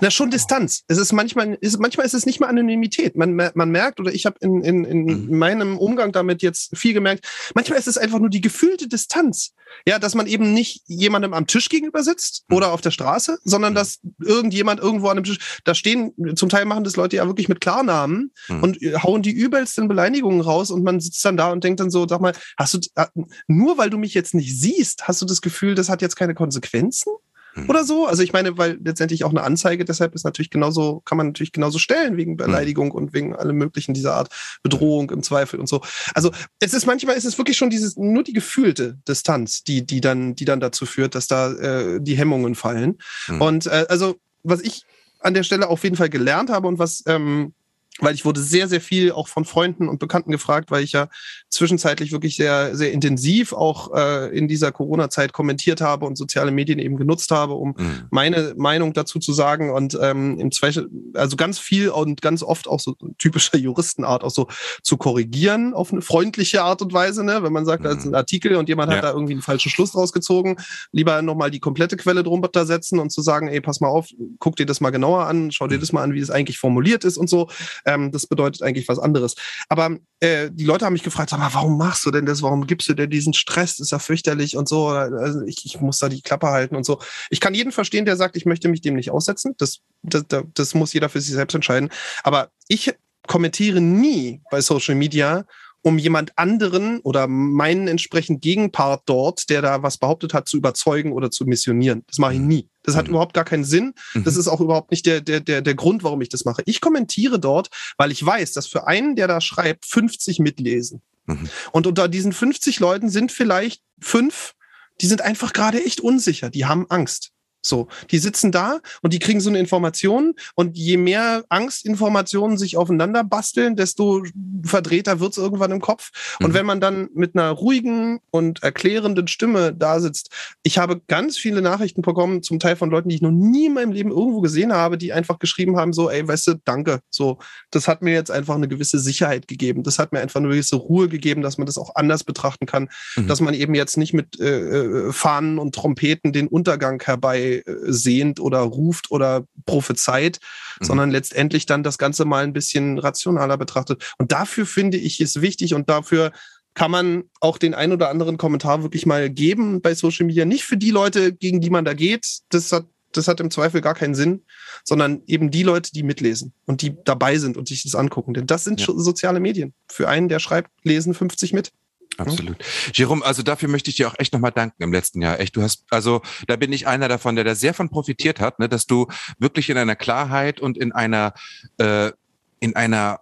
na, schon Distanz. Es ist manchmal, ist, manchmal ist es nicht mehr Anonymität. Man, man merkt, oder ich habe in, in, in mhm. meinem Umgang damit jetzt viel gemerkt, manchmal ist es einfach nur die gefühlte Distanz. Ja, dass man eben nicht jemandem am Tisch gegenüber sitzt mhm. oder auf der Straße, sondern mhm. dass irgendjemand irgendwo an dem Tisch, da stehen, zum Teil machen das Leute ja wirklich mit Klarnamen mhm. und hauen die übelsten Beleidigungen raus und man sitzt dann da und denkt dann so, sag mal, hast du, äh, nur weil du mich jetzt nicht siehst, hast du das Gefühl, das hat jetzt keine Konsequenzen? Hm. oder so. Also ich meine, weil letztendlich auch eine Anzeige deshalb ist natürlich genauso, kann man natürlich genauso stellen wegen hm. Beleidigung und wegen allem möglichen dieser Art Bedrohung im Zweifel und so. Also es ist manchmal ist es wirklich schon dieses nur die gefühlte Distanz, die die dann die dann dazu führt, dass da äh, die Hemmungen fallen. Mhm. Und äh, also was ich an der Stelle auf jeden Fall gelernt habe und was ähm, weil ich wurde sehr, sehr viel auch von Freunden und Bekannten gefragt, weil ich ja zwischenzeitlich wirklich sehr, sehr intensiv auch äh, in dieser Corona-Zeit kommentiert habe und soziale Medien eben genutzt habe, um mhm. meine Meinung dazu zu sagen und ähm, im Zweifel, also ganz viel und ganz oft auch so typischer *laughs* Juristenart auch so zu korrigieren auf eine freundliche Art und Weise, ne? wenn man sagt, mhm. da ist ein Artikel und jemand ja. hat da irgendwie einen falschen Schluss rausgezogen, lieber nochmal die komplette Quelle drunter setzen und zu sagen, ey, pass mal auf, guck dir das mal genauer an, schau dir mhm. das mal an, wie es eigentlich formuliert ist und so. Ähm, das bedeutet eigentlich was anderes. Aber äh, die Leute haben mich gefragt, sag mal, warum machst du denn das? Warum gibst du denn diesen Stress? Das ist ja fürchterlich und so. Also ich, ich muss da die Klappe halten und so. Ich kann jeden verstehen, der sagt, ich möchte mich dem nicht aussetzen. Das, das, das muss jeder für sich selbst entscheiden. Aber ich kommentiere nie bei Social Media um jemand anderen oder meinen entsprechend Gegenpart dort, der da was behauptet hat, zu überzeugen oder zu missionieren. Das mache ich nie. Das hat mhm. überhaupt gar keinen Sinn. Das mhm. ist auch überhaupt nicht der, der, der, der Grund, warum ich das mache. Ich kommentiere dort, weil ich weiß, dass für einen, der da schreibt, 50 mitlesen. Mhm. Und unter diesen 50 Leuten sind vielleicht fünf, die sind einfach gerade echt unsicher. Die haben Angst. So, die sitzen da und die kriegen so eine Information und je mehr Angstinformationen sich aufeinander basteln, desto verdrehter wird's irgendwann im Kopf. Mhm. Und wenn man dann mit einer ruhigen und erklärenden Stimme da sitzt, ich habe ganz viele Nachrichten bekommen, zum Teil von Leuten, die ich noch nie in meinem Leben irgendwo gesehen habe, die einfach geschrieben haben, so, ey, weißt du, danke. So, das hat mir jetzt einfach eine gewisse Sicherheit gegeben. Das hat mir einfach eine gewisse Ruhe gegeben, dass man das auch anders betrachten kann, mhm. dass man eben jetzt nicht mit äh, äh Fahnen und Trompeten den Untergang herbei sehnt oder ruft oder prophezeit, mhm. sondern letztendlich dann das Ganze mal ein bisschen rationaler betrachtet. Und dafür finde ich es wichtig und dafür kann man auch den ein oder anderen Kommentar wirklich mal geben bei Social Media. Nicht für die Leute, gegen die man da geht. Das hat, das hat im Zweifel gar keinen Sinn, sondern eben die Leute, die mitlesen und die dabei sind und sich das angucken. Denn das sind ja. soziale Medien. Für einen, der schreibt, lesen 50 mit. Absolut. Jerome, also dafür möchte ich dir auch echt nochmal danken im letzten Jahr. Echt, du hast, also da bin ich einer davon, der da sehr von profitiert hat, ne, dass du wirklich in einer Klarheit und in einer, äh, in einer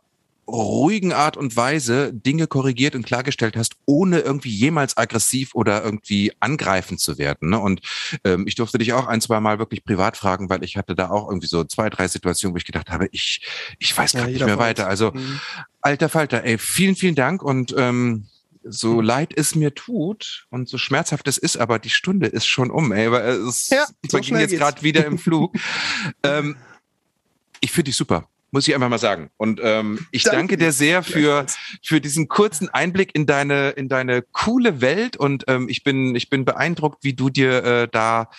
ruhigen Art und Weise Dinge korrigiert und klargestellt hast, ohne irgendwie jemals aggressiv oder irgendwie angreifend zu werden. Ne? Und ähm, ich durfte dich auch ein, zwei Mal wirklich privat fragen, weil ich hatte da auch irgendwie so zwei, drei Situationen, wo ich gedacht habe, ich, ich weiß ja, gar nicht mehr weiter. Also mhm. alter Falter, ey, vielen, vielen Dank und ähm, so leid es mir tut und so schmerzhaft es ist, aber die Stunde ist schon um, ey, weil es ja, so verging jetzt gerade wieder im *laughs* Flug. ähm, ich finde dich super muss ich einfach mal sagen. Und ähm, ich danke, danke dir sehr für, für diesen kurzen Einblick in deine, in deine coole Welt. Und ähm, ich, bin, ich bin beeindruckt, wie du dir äh, da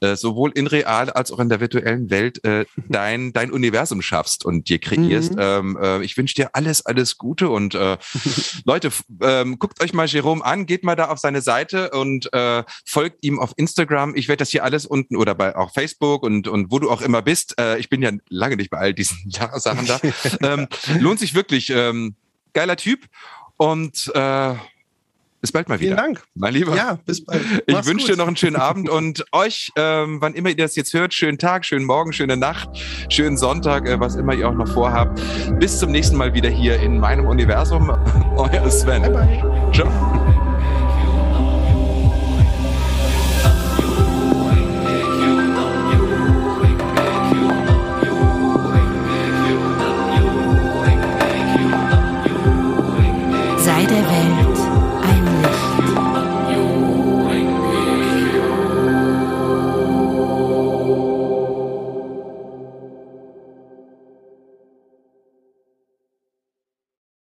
äh, sowohl in real als auch in der virtuellen Welt äh, *laughs* dein, dein Universum schaffst und dir kreierst. Mhm. Ähm, äh, ich wünsche dir alles, alles Gute. Und äh, *laughs* Leute, ähm, guckt euch mal Jerome an, geht mal da auf seine Seite und äh, folgt ihm auf Instagram. Ich werde das hier alles unten oder bei auch Facebook und, und wo du auch immer bist. Äh, ich bin ja lange nicht bei all diesen *laughs* Sachen da. ähm, lohnt sich wirklich. Ähm, geiler Typ. Und äh, bis bald mal wieder. Vielen Dank. Mein Lieber. Ja, bis bald. Ich wünsche dir noch einen schönen Abend *laughs* und euch, ähm, wann immer ihr das jetzt hört, schönen Tag, schönen Morgen, schöne Nacht, schönen Sonntag, äh, was immer ihr auch noch vorhabt. Bis zum nächsten Mal wieder hier in meinem Universum. *laughs* Euer Sven. Bye, bye. Ciao.